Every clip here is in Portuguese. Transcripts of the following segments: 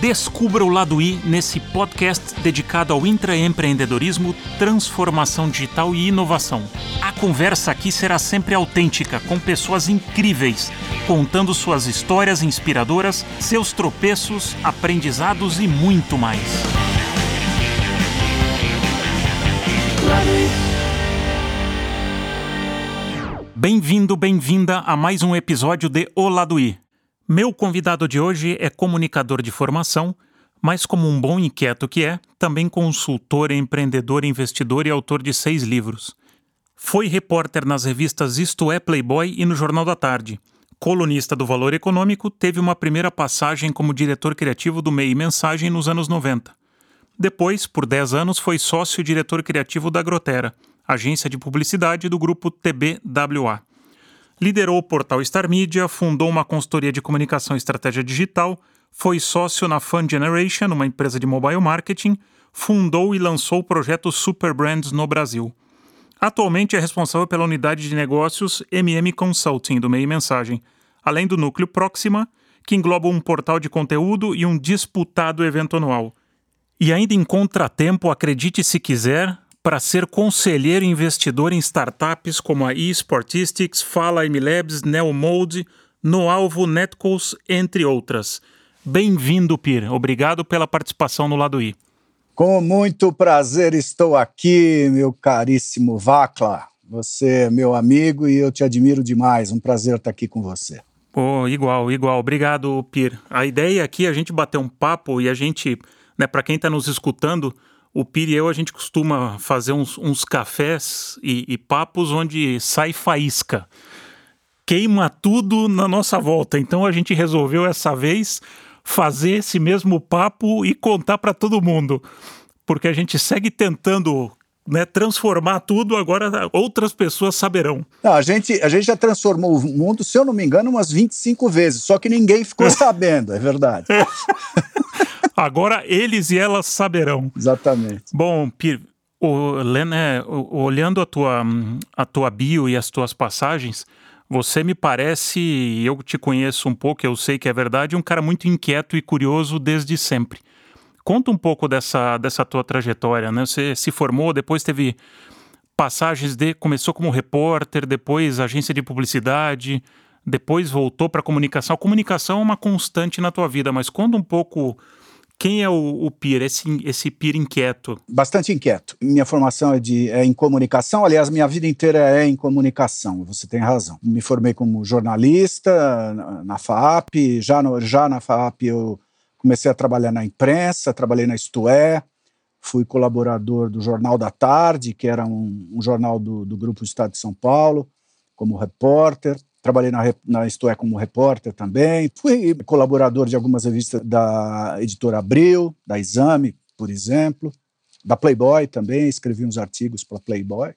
Descubra o lado I nesse podcast dedicado ao intraempreendedorismo, transformação digital e inovação. A conversa aqui será sempre autêntica, com pessoas incríveis, contando suas histórias inspiradoras, seus tropeços, aprendizados e muito mais. Bem-vindo, bem-vinda a mais um episódio de O Lado I. Meu convidado de hoje é comunicador de formação, mas como um bom inquieto que é, também consultor, empreendedor, investidor e autor de seis livros. Foi repórter nas revistas Isto é Playboy e no Jornal da Tarde. Colunista do Valor Econômico, teve uma primeira passagem como diretor criativo do MEI Mensagem nos anos 90. Depois, por 10 anos, foi sócio diretor criativo da Grotera, agência de publicidade do grupo TBWA. Liderou o portal Star Media, fundou uma consultoria de comunicação e estratégia digital, foi sócio na Fun Generation, uma empresa de mobile marketing, fundou e lançou o projeto Super Brands no Brasil. Atualmente é responsável pela unidade de negócios MM Consulting do Meio Mensagem, além do núcleo Próxima, que engloba um portal de conteúdo e um disputado evento anual. E ainda encontra tempo, acredite se quiser, para ser conselheiro investidor em startups como a eSportistics, Fala MLabs, Neomode, Noalvo, Netcos, entre outras. Bem-vindo, Pir. Obrigado pela participação no Lado I. Com muito prazer estou aqui, meu caríssimo Vacla. Você é meu amigo e eu te admiro demais. Um prazer estar aqui com você. Oh, igual, igual. Obrigado, Pir. A ideia aqui é a gente bater um papo e a gente, né, para quem está nos escutando, o Piri e eu, a gente costuma fazer uns, uns cafés e, e, papos onde sai faísca. Queima tudo na nossa volta. Então a gente resolveu essa vez fazer esse mesmo papo e contar para todo mundo. Porque a gente segue tentando né, transformar tudo, agora outras pessoas saberão. Não, a, gente, a gente já transformou o mundo, se eu não me engano, umas 25 vezes, só que ninguém ficou sabendo, é verdade. Agora eles e elas saberão. Exatamente. Bom, Pir, o, Lena, olhando a tua, a tua bio e as tuas passagens, você me parece, eu te conheço um pouco, eu sei que é verdade, um cara muito inquieto e curioso desde sempre. Conta um pouco dessa, dessa tua trajetória, né? Você se formou, depois teve passagens de começou como repórter, depois agência de publicidade, depois voltou para comunicação. A comunicação é uma constante na tua vida, mas conta um pouco quem é o, o PIR, esse, esse PIR inquieto? Bastante inquieto. Minha formação é, de, é em comunicação, aliás, minha vida inteira é em comunicação, você tem razão. Me formei como jornalista na, na FAP, já, no, já na FAP eu comecei a trabalhar na imprensa, trabalhei na Isto É, fui colaborador do Jornal da Tarde, que era um, um jornal do, do Grupo Estado de São Paulo, como repórter. Trabalhei na, na Isto É como repórter também. Fui colaborador de algumas revistas da editora Abril, da Exame, por exemplo, da Playboy também, escrevi uns artigos para Playboy.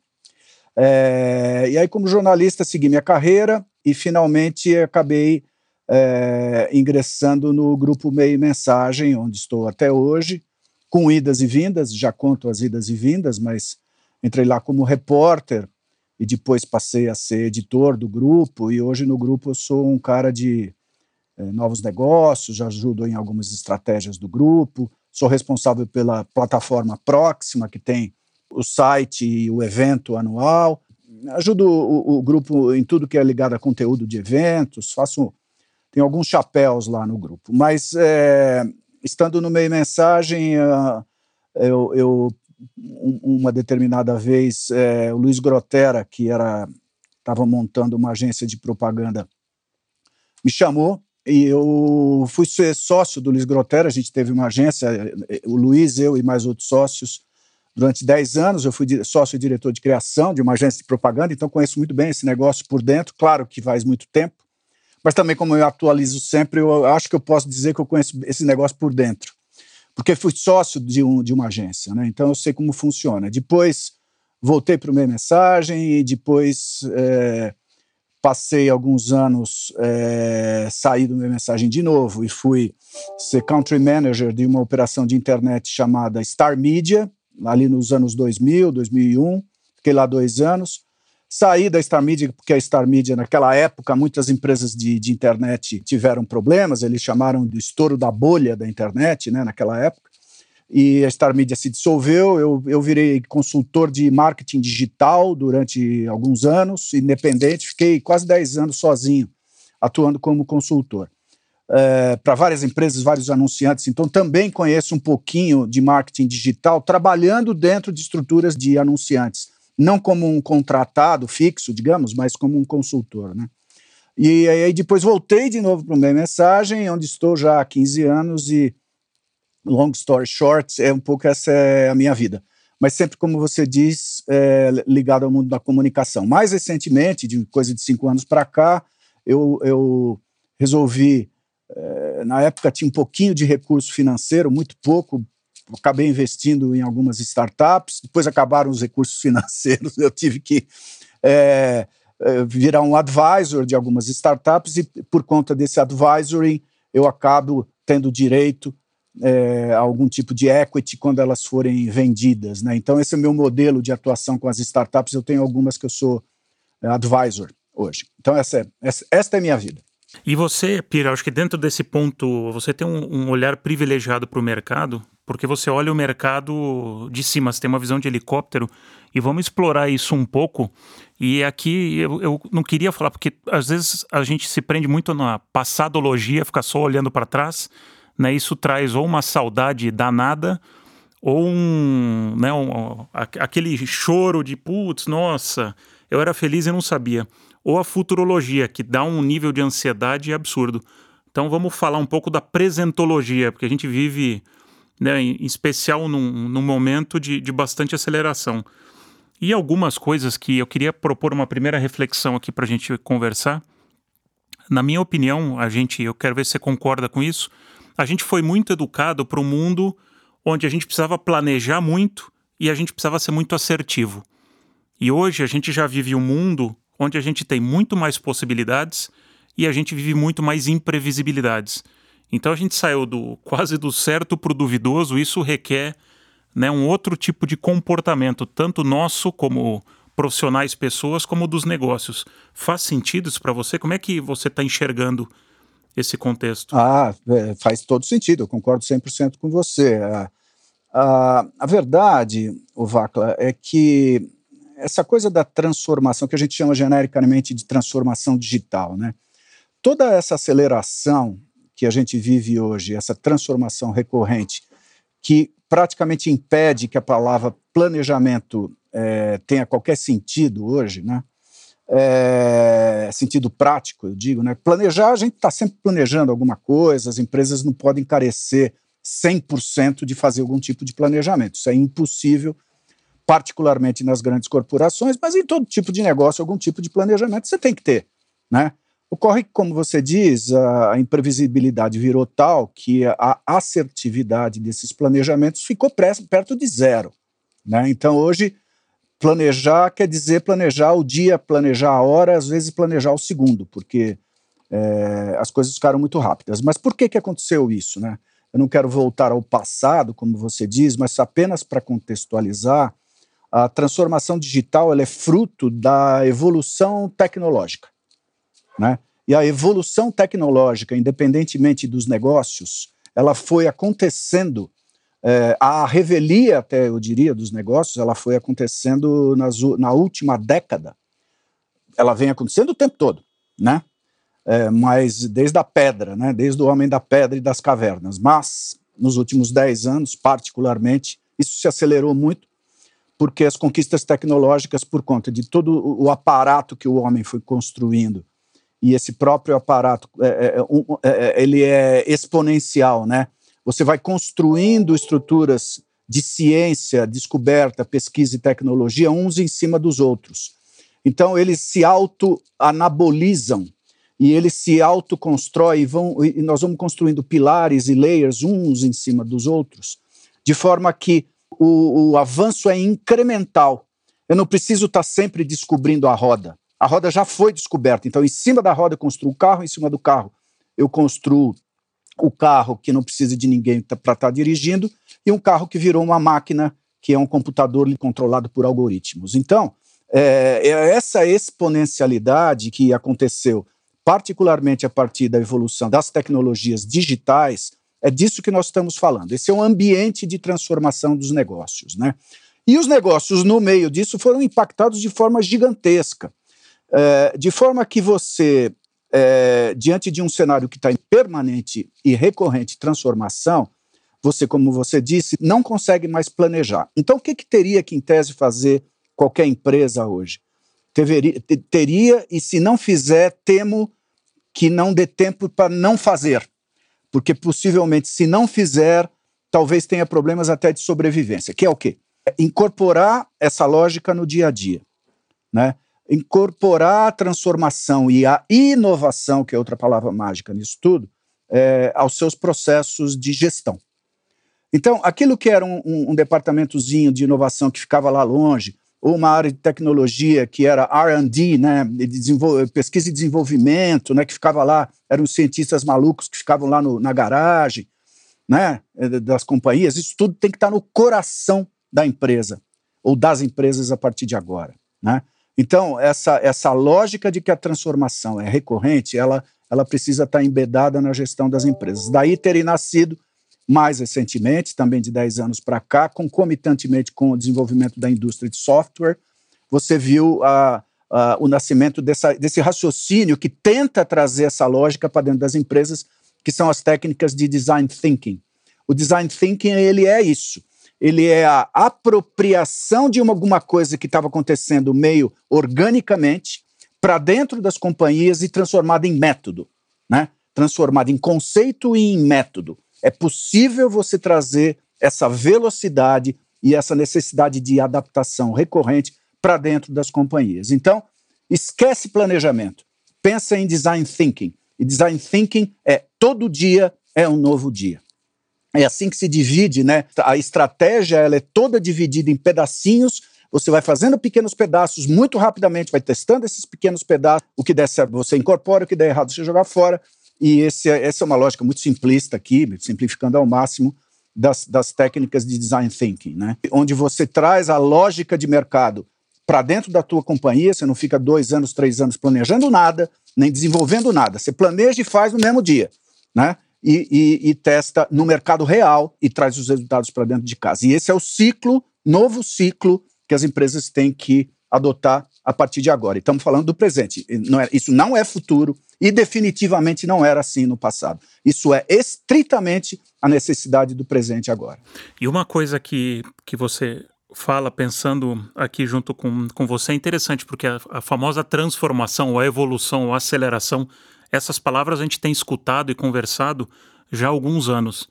É, e aí, como jornalista, segui minha carreira e finalmente acabei é, ingressando no grupo Meio Mensagem, onde estou até hoje, com idas e vindas, já conto as idas e vindas, mas entrei lá como repórter e depois passei a ser editor do grupo, e hoje no grupo eu sou um cara de é, novos negócios, já ajudo em algumas estratégias do grupo, sou responsável pela plataforma Próxima, que tem o site e o evento anual, ajudo o, o, grupo em tudo que é ligado a conteúdo de eventos, faço tem alguns chapéus lá no grupo, mas é, estando no meio mensagem, uh, eu, eu uma determinada vez, é, o Luiz Grotera, que era estava montando uma agência de propaganda, me chamou e eu fui ser sócio do Luiz Grotera. A gente teve uma agência, o Luiz, eu e mais outros sócios, durante 10 anos. Eu fui sócio e diretor de criação de uma agência de propaganda, então conheço muito bem esse negócio por dentro. Claro que faz muito tempo, mas também, como eu atualizo sempre, eu acho que eu posso dizer que eu conheço esse negócio por dentro porque fui sócio de, um, de uma agência, né? então eu sei como funciona. Depois voltei para o Meia Mensagem e depois é, passei alguns anos, é, saí do Meia Mensagem de novo e fui ser country manager de uma operação de internet chamada Star Media, ali nos anos 2000, 2001, fiquei lá dois anos. Saí da Star Media, porque a Star Media, naquela época, muitas empresas de, de internet tiveram problemas, eles chamaram de estouro da bolha da internet, né, naquela época. E a Star Media se dissolveu. Eu, eu virei consultor de marketing digital durante alguns anos, independente, fiquei quase 10 anos sozinho, atuando como consultor. É, para várias empresas, vários anunciantes, então também conheço um pouquinho de marketing digital, trabalhando dentro de estruturas de anunciantes não como um contratado fixo, digamos, mas como um consultor, né? E aí depois voltei de novo para o Meia Mensagem, onde estou já há 15 anos e long story short, é um pouco essa é a minha vida. Mas sempre, como você diz, é, ligado ao mundo da comunicação. Mais recentemente, de coisa de cinco anos para cá, eu, eu resolvi, é, na época tinha um pouquinho de recurso financeiro, muito pouco, acabei investindo em algumas startups, depois acabaram os recursos financeiros, eu tive que é, é, virar um advisor de algumas startups e por conta desse advisory eu acabo tendo direito é, a algum tipo de equity quando elas forem vendidas. Né? Então esse é o meu modelo de atuação com as startups, eu tenho algumas que eu sou é, advisor hoje. Então essa é, essa, esta é a minha vida. E você, Pira, acho que dentro desse ponto, você tem um, um olhar privilegiado para o mercado, porque você olha o mercado de cima, você tem uma visão de helicóptero, e vamos explorar isso um pouco. E aqui eu, eu não queria falar, porque às vezes a gente se prende muito na passadologia, ficar só olhando para trás, né? Isso traz ou uma saudade danada, ou um, né, um, aquele choro de putz, nossa, eu era feliz e não sabia. Ou a futurologia, que dá um nível de ansiedade absurdo. Então vamos falar um pouco da presentologia, porque a gente vive né, em especial num, num momento de, de bastante aceleração. E algumas coisas que eu queria propor uma primeira reflexão aqui para a gente conversar. Na minha opinião, a gente, eu quero ver se você concorda com isso. A gente foi muito educado para um mundo onde a gente precisava planejar muito e a gente precisava ser muito assertivo. E hoje a gente já vive um mundo onde a gente tem muito mais possibilidades e a gente vive muito mais imprevisibilidades. Então a gente saiu do quase do certo para o duvidoso, isso requer né, um outro tipo de comportamento, tanto nosso como profissionais, pessoas, como dos negócios. Faz sentido isso para você? Como é que você está enxergando esse contexto? Ah, é, faz todo sentido, eu concordo 100% com você. A, a, a verdade, o Vacla, é que essa coisa da transformação, que a gente chama genericamente de transformação digital, né? toda essa aceleração que a gente vive hoje, essa transformação recorrente, que praticamente impede que a palavra planejamento é, tenha qualquer sentido hoje, né? É, sentido prático, eu digo, né? Planejar, a gente está sempre planejando alguma coisa, as empresas não podem encarecer 100% de fazer algum tipo de planejamento. Isso é impossível, particularmente nas grandes corporações, mas em todo tipo de negócio, algum tipo de planejamento você tem que ter, né? Ocorre que, como você diz, a imprevisibilidade virou tal que a assertividade desses planejamentos ficou perto de zero. Né? Então, hoje, planejar quer dizer planejar o dia, planejar a hora, às vezes planejar o segundo, porque é, as coisas ficaram muito rápidas. Mas por que, que aconteceu isso? Né? Eu não quero voltar ao passado, como você diz, mas apenas para contextualizar, a transformação digital é fruto da evolução tecnológica. Né? E a evolução tecnológica, independentemente dos negócios, ela foi acontecendo, é, a revelia, até eu diria, dos negócios, ela foi acontecendo nas, na última década. Ela vem acontecendo o tempo todo, né? É, mas desde a pedra, né? desde o homem da pedra e das cavernas. Mas, nos últimos dez anos, particularmente, isso se acelerou muito, porque as conquistas tecnológicas, por conta de todo o aparato que o homem foi construindo e esse próprio aparato é, é, é, é, ele é exponencial, né? Você vai construindo estruturas de ciência, descoberta, pesquisa e tecnologia uns em cima dos outros. Então eles se auto-anabolizam e eles se autoconstroem e, vão, e nós vamos construindo pilares e layers uns em cima dos outros, de forma que o, o avanço é incremental. Eu não preciso estar sempre descobrindo a roda a roda já foi descoberta. Então, em cima da roda eu construo o carro, em cima do carro eu construo o carro que não precisa de ninguém para estar tá dirigindo, e um carro que virou uma máquina que é um computador controlado por algoritmos. Então, É, é essa exponencialidade que aconteceu, particularmente a partir da evolução das tecnologias digitais, é disso que nós estamos falando. Esse é um ambiente de transformação dos negócios. Né? E os negócios, no meio disso, foram impactados de forma gigantesca. É, de forma que você, é, diante de um cenário que está em permanente e recorrente transformação, você, como você disse, não consegue mais planejar. Então, o que, que teria que, em tese, fazer qualquer empresa hoje? Teria, teria, e se não fizer, temo que não dê tempo para não fazer. Porque possivelmente, se não fizer, talvez tenha problemas até de sobrevivência. Que é o quê? É incorporar essa lógica no dia a dia. Né? Incorporar a transformação e a inovação, que é outra palavra mágica nisso tudo, é, aos seus processos de gestão. Então, aquilo que era um, um, um departamentozinho de inovação que ficava lá longe, ou uma área de tecnologia que era R&D, né, pesquisa e desenvolvimento, né, que ficava lá, eram cientistas malucos que ficavam lá no, na garagem, né, eh, das companhias, isso tudo tem que estar no coração da empresa, ou das empresas a partir de agora, né. Então, essa, essa lógica de que a transformação é recorrente, ela, ela precisa estar embedada na gestão das empresas. Daí terem nascido mais recentemente, também de 10 anos para cá, concomitantemente com o desenvolvimento da indústria de software, você viu a, a, o nascimento dessa, desse raciocínio que tenta trazer essa lógica para dentro das empresas, que são as técnicas de design thinking. O design thinking ele é isso. Ele é a apropriação de uma, alguma coisa que estava acontecendo meio organicamente para dentro das companhias e transformada em método, né? Transformada em conceito e em método é possível você trazer essa velocidade e essa necessidade de adaptação recorrente para dentro das companhias. Então, esquece planejamento, pensa em design thinking. E design thinking é todo dia é um novo dia. É assim que se divide, né? A estratégia ela é toda dividida em pedacinhos. Você vai fazendo pequenos pedaços muito rapidamente, vai testando esses pequenos pedaços. O que der certo você incorpora, o que der errado você joga fora. E esse, é, essa é uma lógica muito simplista aqui, simplificando ao máximo, das, das técnicas de design thinking, né? onde você traz a lógica de mercado para dentro da tua companhia, você não fica dois anos, três anos planejando nada, nem desenvolvendo nada. Você planeja e faz no mesmo dia, né? E, e, e testa no mercado real e traz os resultados para dentro de casa. E esse é o ciclo, novo ciclo que as empresas têm que adotar a partir de agora. E estamos falando do presente. Não é, isso não é futuro e definitivamente não era assim no passado. Isso é estritamente a necessidade do presente agora. E uma coisa que, que você fala pensando aqui junto com, com você é interessante, porque a, a famosa transformação, ou a evolução, ou a aceleração, essas palavras a gente tem escutado e conversado já há alguns anos.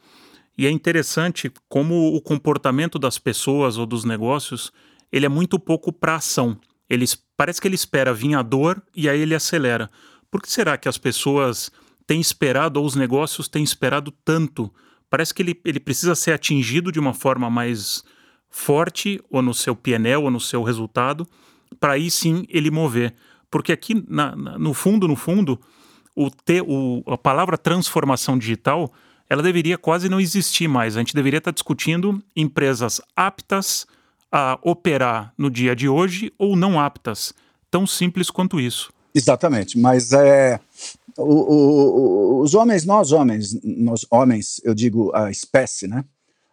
E é interessante como o comportamento das pessoas ou dos negócios ele é muito pouco para ação. Ele, parece que ele espera vir a dor e aí ele acelera. Por que será que as pessoas têm esperado, ou os negócios têm esperado tanto? Parece que ele, ele precisa ser atingido de uma forma mais forte, ou no seu PNL, ou no seu resultado, para aí sim ele mover. Porque aqui, na, na, no fundo, no fundo, o, te, o, a palavra transformação digital ela deveria quase não existir mais. A gente deveria estar discutindo empresas aptas a operar no dia de hoje ou não aptas. Tão simples quanto isso. Exatamente, mas é, o, o, os homens, nós homens, nós homens, eu digo a espécie, né,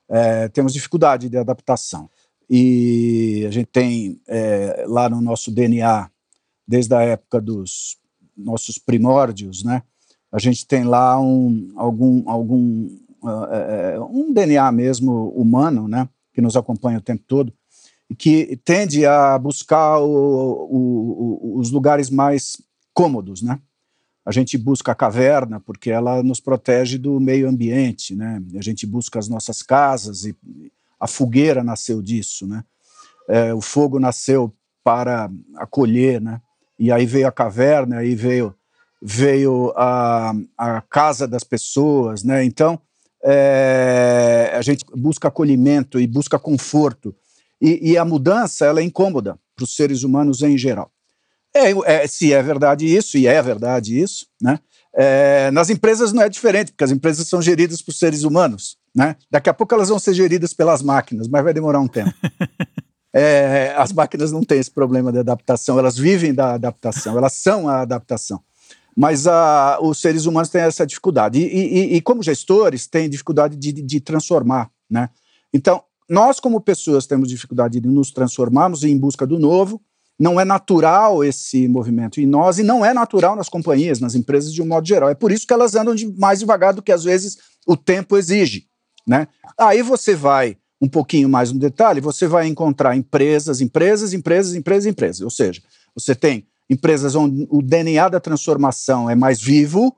é, temos dificuldade de adaptação. E a gente tem é, lá no nosso DNA, desde a época dos nossos primórdios, né, a gente tem lá um, algum, algum uh, um DNA mesmo humano, né, que nos acompanha o tempo todo, que tende a buscar o, o, os lugares mais cômodos, né? A gente busca a caverna porque ela nos protege do meio ambiente, né? A gente busca as nossas casas e a fogueira nasceu disso, né? É, o fogo nasceu para acolher, né? E aí veio a caverna, aí veio veio a, a casa das pessoas, né? Então é, a gente busca acolhimento e busca conforto e, e a mudança ela é incômoda para os seres humanos em geral. É, é, se é verdade isso, e é verdade isso, né? É, nas empresas não é diferente, porque as empresas são geridas por seres humanos. Né? Daqui a pouco elas vão ser geridas pelas máquinas, mas vai demorar um tempo. É, as máquinas não têm esse problema de adaptação, elas vivem da adaptação, elas são a adaptação. Mas a, os seres humanos têm essa dificuldade. E, e, e como gestores, têm dificuldade de, de transformar. Né? Então, nós, como pessoas, temos dificuldade de nos transformarmos em busca do novo. Não é natural esse movimento em nós e não é natural nas companhias, nas empresas de um modo geral. É por isso que elas andam de mais devagar do que às vezes o tempo exige. Né? Aí você vai um pouquinho mais no detalhe, você vai encontrar empresas, empresas, empresas, empresas, empresas. Ou seja, você tem empresas onde o DNA da transformação é mais vivo,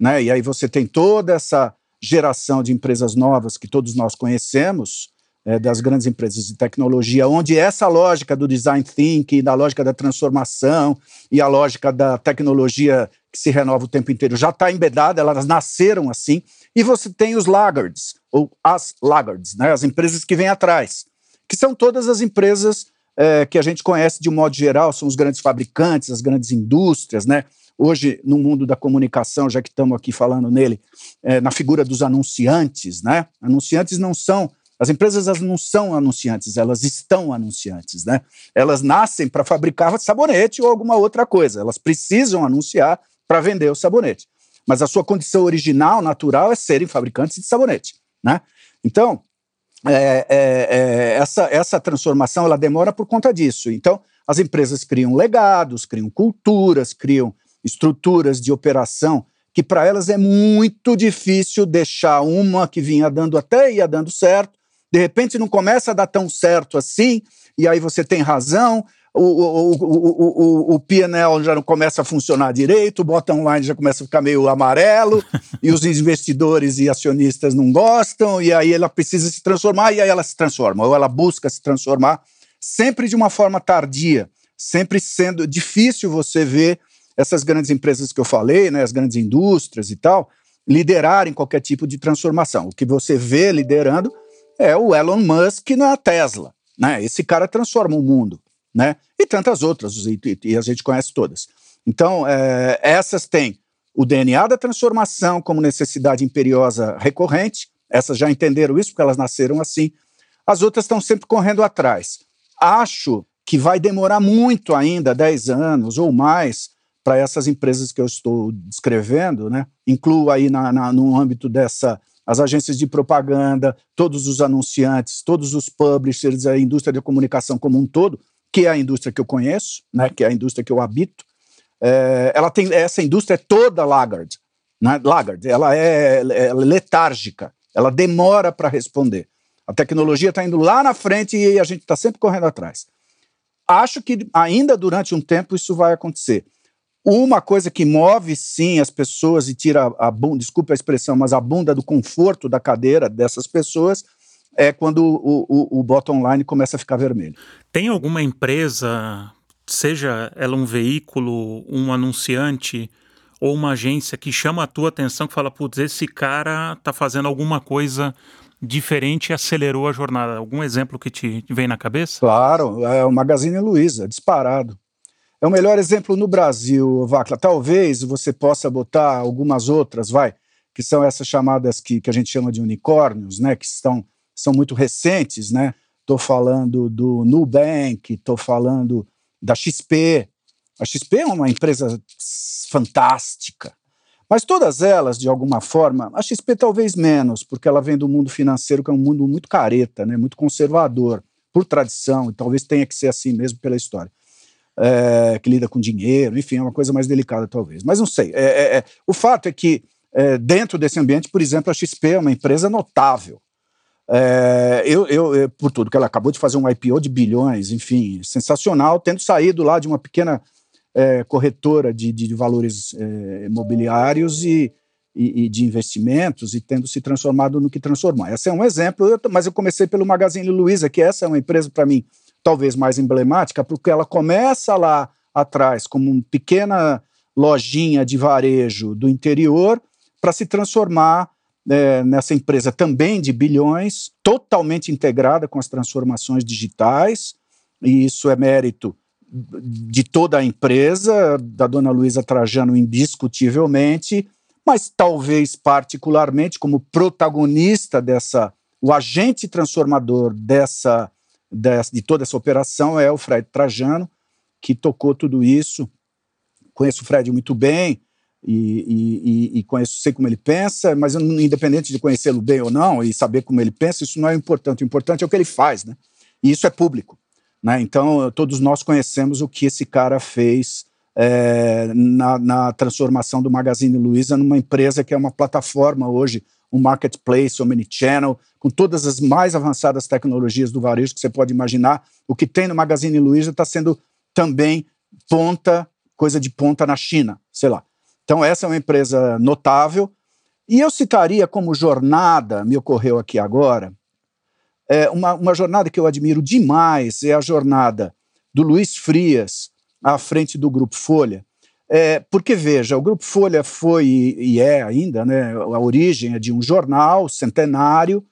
né? E aí você tem toda essa geração de empresas novas que todos nós conhecemos, é, das grandes empresas de tecnologia, onde essa lógica do design thinking, da lógica da transformação e a lógica da tecnologia que se renova o tempo inteiro já está embedada, elas nasceram assim. E você tem os laggards, ou as laggards, né, as empresas que vêm atrás, que são todas as empresas é, que a gente conhece de um modo geral, são os grandes fabricantes, as grandes indústrias, né? Hoje, no mundo da comunicação, já que estamos aqui falando nele, é, na figura dos anunciantes, né? Anunciantes não são as empresas elas não são anunciantes, elas estão anunciantes, né? Elas nascem para fabricar sabonete ou alguma outra coisa. Elas precisam anunciar para vender o sabonete. Mas a sua condição original, natural, é serem fabricantes de sabonete, né? Então, é, é, é, essa, essa transformação ela demora por conta disso. Então, as empresas criam legados, criam culturas, criam estruturas de operação que para elas é muito difícil deixar uma que vinha dando até ia dando certo de repente não começa a dar tão certo assim, e aí você tem razão, o, o, o, o, o PNL já não começa a funcionar direito, o bottom line já começa a ficar meio amarelo, e os investidores e acionistas não gostam, e aí ela precisa se transformar, e aí ela se transforma, ou ela busca se transformar, sempre de uma forma tardia, sempre sendo difícil você ver essas grandes empresas que eu falei, né, as grandes indústrias e tal, liderarem qualquer tipo de transformação. O que você vê liderando é o Elon Musk na Tesla. Né? Esse cara transforma o mundo. Né? E tantas outras, e, e a gente conhece todas. Então, é, essas têm o DNA da transformação como necessidade imperiosa recorrente, essas já entenderam isso porque elas nasceram assim. As outras estão sempre correndo atrás. Acho que vai demorar muito ainda, 10 anos ou mais, para essas empresas que eu estou descrevendo, né? Incluo aí na, na, no âmbito dessa as agências de propaganda, todos os anunciantes, todos os publishers, a indústria da comunicação como um todo, que é a indústria que eu conheço, né, que é a indústria que eu habito, é, ela tem essa indústria é toda laggard, né, laggard, ela é, é letárgica, ela demora para responder. A tecnologia está indo lá na frente e a gente está sempre correndo atrás. Acho que ainda durante um tempo isso vai acontecer. Uma coisa que move sim as pessoas e tira a bunda, desculpa a expressão, mas a bunda do conforto da cadeira dessas pessoas é quando o, o, o bottom line começa a ficar vermelho. Tem alguma empresa, seja ela um veículo, um anunciante ou uma agência que chama a tua atenção, que fala, putz, esse cara está fazendo alguma coisa diferente e acelerou a jornada? Algum exemplo que te vem na cabeça? Claro, é o Magazine Luiza, disparado. É o melhor exemplo no Brasil, Vacla. Talvez você possa botar algumas outras, vai, que são essas chamadas que, que a gente chama de unicórnios, né, que estão, são muito recentes, né? Estou falando do Nubank, estou falando da XP. A XP é uma empresa fantástica, mas todas elas, de alguma forma, a XP talvez menos, porque ela vem do mundo financeiro, que é um mundo muito careta, né, muito conservador, por tradição, e talvez tenha que ser assim mesmo pela história é, que lida com dinheiro, enfim, é uma coisa mais delicada talvez. Mas não sei. É, é, é o fato é que é, dentro desse ambiente, por exemplo, a XP é uma empresa notável. É, eu, eu, por tudo que ela acabou de fazer um IPO de bilhões, enfim, sensacional, tendo saído lá de uma pequena corretora de, de, valores imobiliários e, e, e, de investimentos e tendo se transformado no que transformou. Esse é um exemplo, eu, mas eu comecei pelo Magazine Luiza, que essa é uma empresa para mim talvez mais emblemática, porque ela começa lá atrás como uma pequena lojinha de varejo do interior para se transformar é, nessa empresa também de bilhões, totalmente integrada com as transformações digitais, e isso é mérito de toda a empresa, da dona Luísa Trajano, indiscutivelmente, mas talvez particularmente como protagonista dessa, o agente transformador dessa de toda essa operação é o Fred Trajano, que tocou tudo isso. Conheço o Fred muito bem e, e, e conheço, sei como ele pensa, mas independente de conhecê-lo bem ou não e saber como ele pensa, isso não é importante. O importante é o que ele faz, né? E isso é público. Né? Então, todos nós conhecemos o que esse cara fez é, na, na, transformação do Magazine Luiza numa empresa que é uma plataforma hoje, um marketplace, omnichannel, com todas as mais avançadas tecnologias do varejo que você pode imaginar. O que tem no Magazine Luiza está sendo também ponta, coisa de ponta na China, sei lá. Então, essa é uma empresa notável. E eu citaria como jornada, me ocorreu aqui agora, é uma, uma jornada que eu admiro demais é a jornada do Luiz Frias à frente do Grupo Folha. É, porque, veja, o Grupo Folha foi e é ainda, né, a origem é de um jornal centenário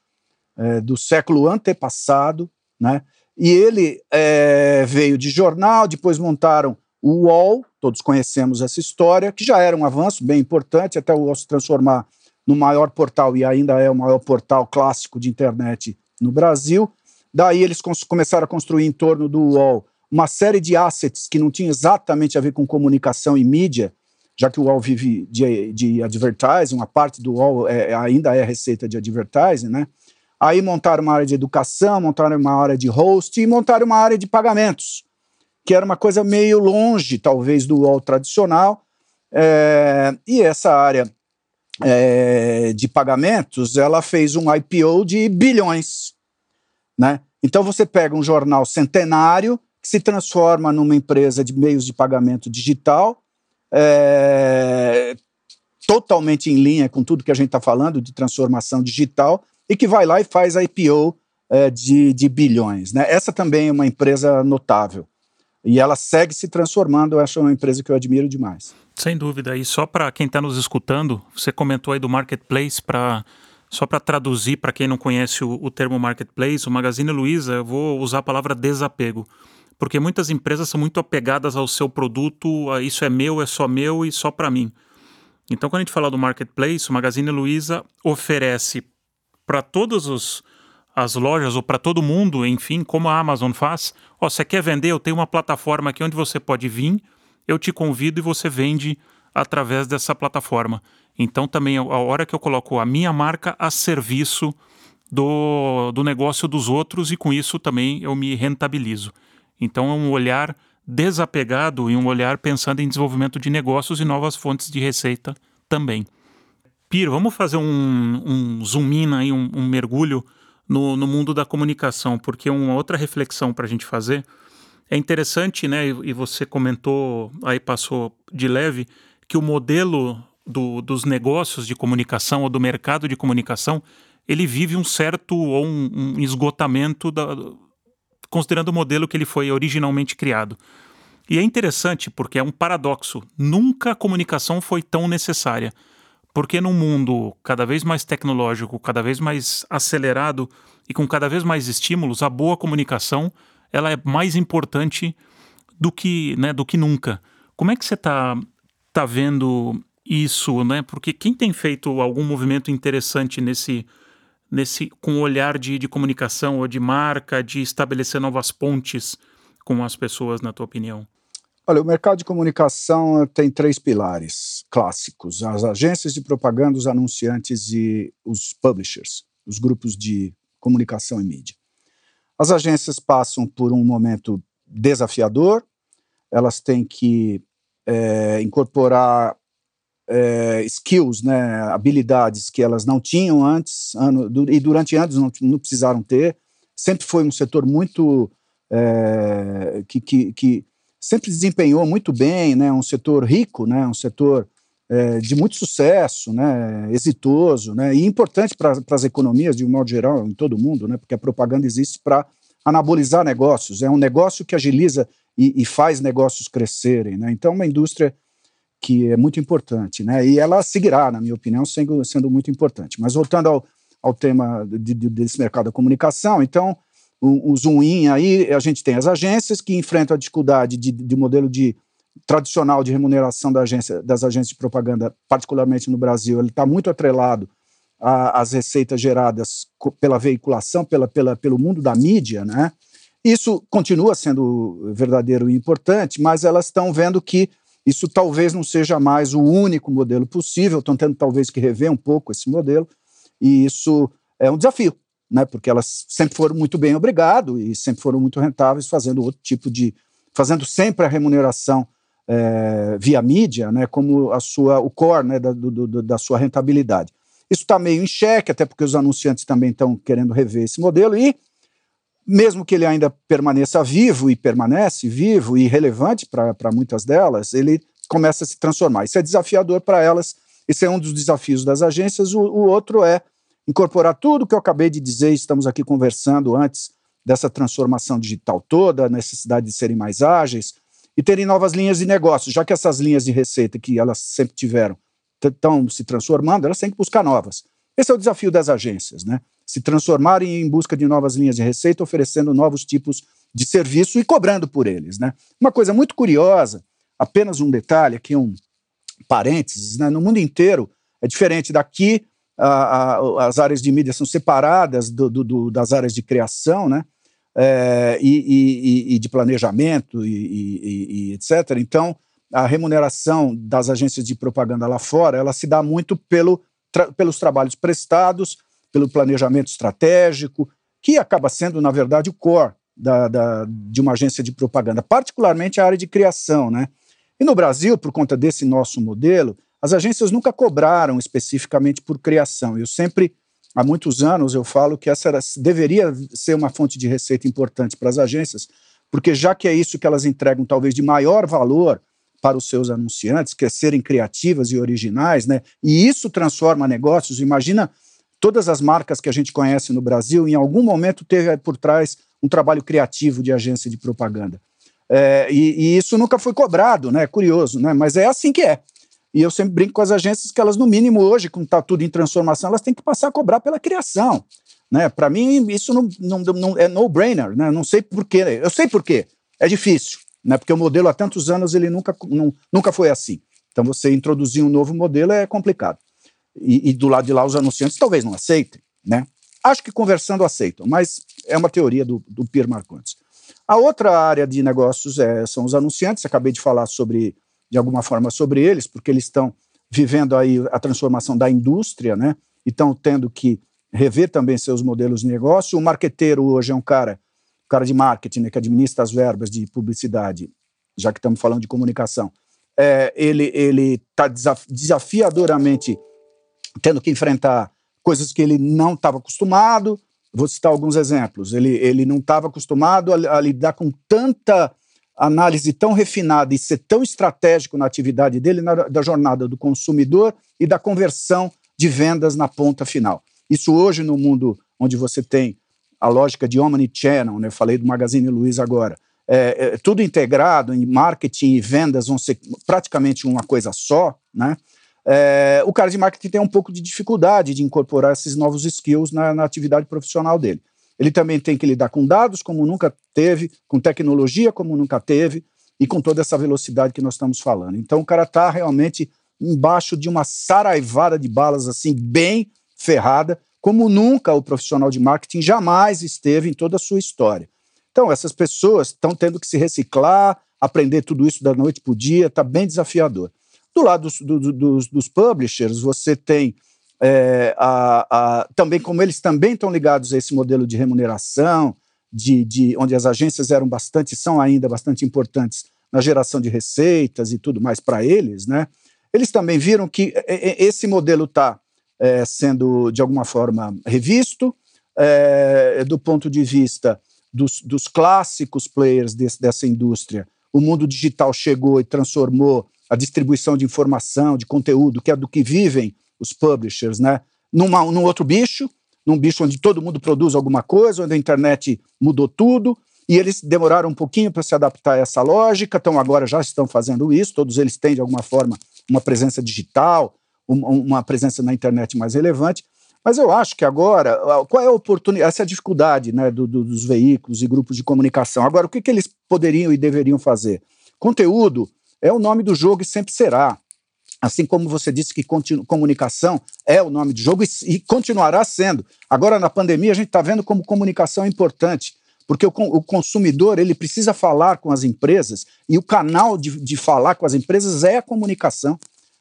é, do século antepassado, né, e ele é, veio de jornal, depois montaram o UOL, todos conhecemos essa história, que já era um avanço bem importante, até o UOL se transformar no maior portal, e ainda é o maior portal clássico de internet no Brasil. Daí eles começaram a construir em torno do UOL uma série de assets que não tinha exatamente a ver com comunicação e mídia, já que o UOL vive de, de advertising, uma parte do UOL é, ainda é receita de advertising, né? Aí montaram uma área de educação, montaram uma área de host e montaram uma área de pagamentos, que era uma coisa meio longe, talvez, do UOL tradicional. É, e essa área é, de pagamentos, ela fez um IPO de bilhões, né? Então você pega um jornal centenário que se transforma numa empresa de meios de pagamento digital, é, totalmente em linha com tudo que a gente está falando de transformação digital, e que vai lá e faz IPO de, de bilhões. Né? Essa também é uma empresa notável. E ela segue se transformando, eu acho uma empresa que eu admiro demais. Sem dúvida. E só para quem está nos escutando, você comentou aí do marketplace para só para traduzir para quem não conhece o, o, termo marketplace, o Magazine Luiza, eu vou usar a palavra desapego. Porque muitas empresas são muito apegadas ao seu produto, a isso é meu, é só meu e só para mim. Então, quando a gente fala do marketplace, o Magazine Luiza oferece para todas as lojas ou para todo mundo, enfim, como a Amazon faz. Ó, você quer vender? Eu tenho uma plataforma aqui onde você pode vir eu te convido e você vende através dessa plataforma. Então, também, a hora que eu coloco a minha marca a serviço do, do negócio dos outros e com isso também eu me rentabilizo. Então, é um olhar desapegado e um olhar pensando em desenvolvimento de negócios e novas fontes de receita também. Piro, vamos fazer um, um zoom in aí, um, um mergulho no, no mundo da comunicação, porque uma outra reflexão para a gente fazer é interessante, né? E você comentou, aí passou de leve, que o modelo do, dos negócios de comunicação ou do mercado de comunicação ele vive um certo ou um, um esgotamento da, considerando o modelo que ele foi originalmente criado. E é interessante porque é um paradoxo. Nunca a comunicação foi tão necessária. Porque num mundo cada vez mais tecnológico, cada vez mais acelerado e com cada vez mais estímulos, a boa comunicação ela é mais importante do que, né, do que nunca. Como é que você está tá vendo isso, né? Porque quem tem feito algum movimento interessante nesse, nesse com olhar de, de comunicação ou de marca, de estabelecer novas pontes com as pessoas, na tua opinião? Olha, o mercado de comunicação tem três pilares clássicos: as agências de propaganda, os anunciantes e os publishers, os grupos de comunicação e mídia. As agências passam por um momento desafiador, elas têm que é, incorporar é, skills, né, habilidades que elas não tinham antes, ano, e durante anos não, não precisaram ter. Sempre foi um setor muito. É, que, que, que, sempre desempenhou muito bem, né, um setor rico, né, um setor é, de muito sucesso, né, exitoso, né, e importante para as economias de um modo geral em todo o mundo, né, porque a propaganda existe para anabolizar negócios, é um negócio que agiliza e, e faz negócios crescerem, né, então é uma indústria que é muito importante, né, e ela seguirá, na minha opinião, sendo, sendo muito importante. Mas voltando ao, ao tema de, de, desse mercado da comunicação, então o, o zoom in aí, a gente tem as agências que enfrentam a dificuldade de, de modelo de tradicional de remuneração da agência, das agências de propaganda, particularmente no Brasil, ele está muito atrelado às receitas geradas pela veiculação, pela, pela, pelo mundo da mídia, né? Isso continua sendo verdadeiro e importante, mas elas estão vendo que isso talvez não seja mais o único modelo possível, estão tendo talvez que rever um pouco esse modelo, e isso é um desafio, né? Porque elas sempre foram muito bem obrigado e sempre foram muito rentáveis, fazendo outro tipo de. fazendo sempre a remuneração é, via mídia, né? Como a sua, o core né, da, do, da sua rentabilidade. Isso está meio em xeque, até porque os anunciantes também estão querendo rever esse modelo, e mesmo que ele ainda permaneça vivo e permanece vivo e relevante para muitas delas, ele começa a se transformar. Isso é desafiador para elas, esse é um dos desafios das agências. O, o outro é incorporar tudo que eu acabei de dizer, estamos aqui conversando antes dessa transformação digital toda, a necessidade de serem mais ágeis e terem novas linhas de negócio, já que essas linhas de receita que elas sempre tiveram estão se transformando, elas têm que buscar novas. Esse é o desafio das agências, né? Se transformarem em busca de novas linhas de receita, oferecendo novos tipos de serviço e cobrando por eles, né? Uma coisa muito curiosa, apenas um detalhe aqui, um parênteses, né? No mundo inteiro é diferente daqui a, a, as áreas de mídia são separadas do, do, do, das áreas de criação, né? É, e, e, e, de planejamento e, e, etc. Então, a remuneração das agências de propaganda lá fora, ela se dá muito pelo, tra pelos trabalhos prestados, pelo planejamento estratégico, que acaba sendo, na verdade, o core da, da, de uma agência de propaganda, particularmente a área de criação, né? E no Brasil, por conta desse nosso modelo, as agências nunca cobraram especificamente por criação. Eu sempre, há muitos anos, eu falo que essa era, deveria ser uma fonte de receita importante para as agências, porque já que é isso que elas entregam talvez de maior valor para os seus anunciantes, que é serem criativas e originais, né? E isso transforma negócios. Imagina todas as marcas que a gente conhece no Brasil, em algum momento teve por trás um trabalho criativo de agência de propaganda. É, e, e, isso nunca foi cobrado, né? Curioso, né? Mas é assim que é. E eu sempre brinco com as agências que elas, no mínimo, hoje, como está tudo em transformação, elas têm que passar a cobrar pela criação. Né? Para mim, isso não, não, não é no-brainer. Né? Não sei porquê. Eu sei porquê. É difícil, né? porque o modelo há tantos anos ele nunca, não, nunca foi assim. Então, você introduzir um novo modelo é complicado. E, e, do lado de lá, os anunciantes talvez não aceitem. Né? Acho que conversando aceitam, mas é uma teoria do, do Pierre Marcondes. A outra área de negócios é, são os anunciantes. Acabei de falar sobre de alguma forma sobre eles, porque eles estão vivendo aí a transformação da indústria, né? E estão tendo que rever também seus modelos de negócio. O marqueteiro hoje é um cara, um cara de marketing, né, que administra as verbas de publicidade, já que estamos falando de comunicação. É, ele ele está desafiadoramente tendo que enfrentar coisas que ele não estava acostumado. Vou citar alguns exemplos. Ele, ele não estava acostumado a, a lidar com tanta análise tão refinada e ser tão estratégico na atividade dele, na, da jornada do consumidor e da conversão de vendas na ponta final. Isso hoje, no mundo onde você tem a lógica de omnichannel, né? eu falei do Magazine Luiza agora, é, é, tudo integrado em marketing e vendas vão ser praticamente uma coisa só, né? É, o cara de marketing tem um pouco de dificuldade de incorporar esses novos skills na, na atividade profissional dele. Ele também tem que lidar com dados como nunca teve, com tecnologia como nunca teve e com toda essa velocidade que nós estamos falando. Então o cara está realmente embaixo de uma saraivada de balas assim bem ferrada, como nunca o profissional de marketing jamais esteve em toda a sua história. Então essas pessoas estão tendo que se reciclar, aprender tudo isso da noite para o dia, está bem desafiador. Do lado dos, do, dos, dos publishers, você tem é, a, a, também como eles também estão ligados a esse modelo de remuneração, de, de, onde as agências eram bastante, são ainda bastante importantes na geração de receitas e tudo mais para eles, né? Eles também viram que esse modelo está é, sendo de alguma forma revisto é, do ponto de vista dos, dos clássicos players desse, dessa indústria. O mundo digital chegou e transformou a distribuição de informação, de conteúdo, que é do que vivem os publishers, né? Numa, num outro bicho, num bicho onde todo mundo produz alguma coisa, onde a internet mudou tudo, e eles demoraram um pouquinho para se adaptar a essa lógica, então agora já estão fazendo isso, todos eles têm, de alguma forma, uma presença digital, uma, presença na internet mais relevante. Mas eu acho que agora, qual é a oportunidade, essa é a dificuldade né, do, do, dos veículos e grupos de comunicação. Agora, o que, que eles poderiam e deveriam fazer? Conteúdo é o nome do jogo e sempre será. Assim como você disse que comunicação é o nome do jogo e, e continuará sendo. Agora, na pandemia, a gente está vendo como comunicação é importante, porque o, o, consumidor ele precisa falar com as empresas e o canal de, de falar com as empresas é a comunicação.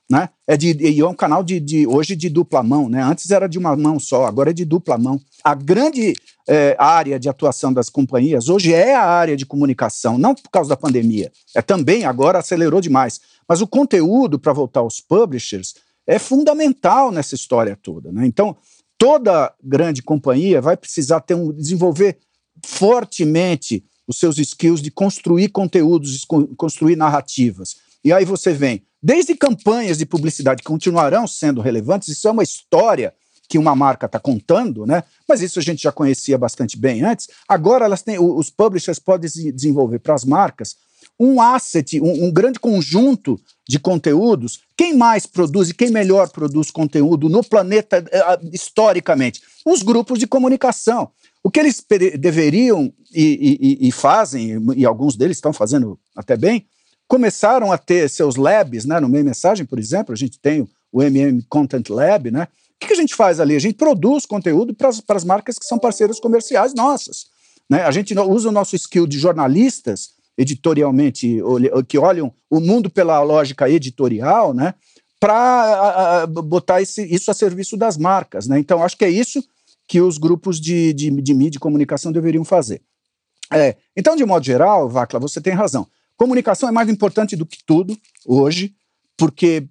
Né? É, de, é um canal de, de, hoje de dupla mão, né? Antes era de uma mão só, agora é de dupla mão. A grande é, área de atuação das companhias hoje é a área de comunicação, não por causa da pandemia. É também agora acelerou demais. Mas o conteúdo para voltar aos publishers é fundamental nessa história toda, né? Então toda grande companhia vai precisar ter um desenvolver fortemente os seus skills de construir conteúdos, construir narrativas. E aí você vem Desde campanhas de publicidade continuarão sendo relevantes, isso é uma história que uma marca está contando, né? Mas isso a gente já conhecia bastante bem antes. Agora elas têm, os publishers podem desenvolver para as marcas um asset, um, um, grande conjunto de conteúdos. Quem mais produz e quem melhor produz conteúdo no planeta eh, historicamente? Os grupos de comunicação. O que eles deveriam e, e, e fazem, e alguns deles estão fazendo até bem, começaram a ter seus labs, né? No meio mensagem, por exemplo, a gente tem o MM Content Lab, né? O que, a gente faz ali? A gente produz conteúdo para as marcas que são parceiros comerciais nossas. Né? A gente usa o nosso skill de jornalistas, editorialmente, que olham o mundo pela lógica editorial, né? para botar esse, isso a serviço das marcas. Né? Então, acho que é isso que os grupos de, de, de mídia e comunicação deveriam fazer. É, então, de modo geral, Vacla, você tem razão. Comunicação é mais importante do que tudo hoje, porque,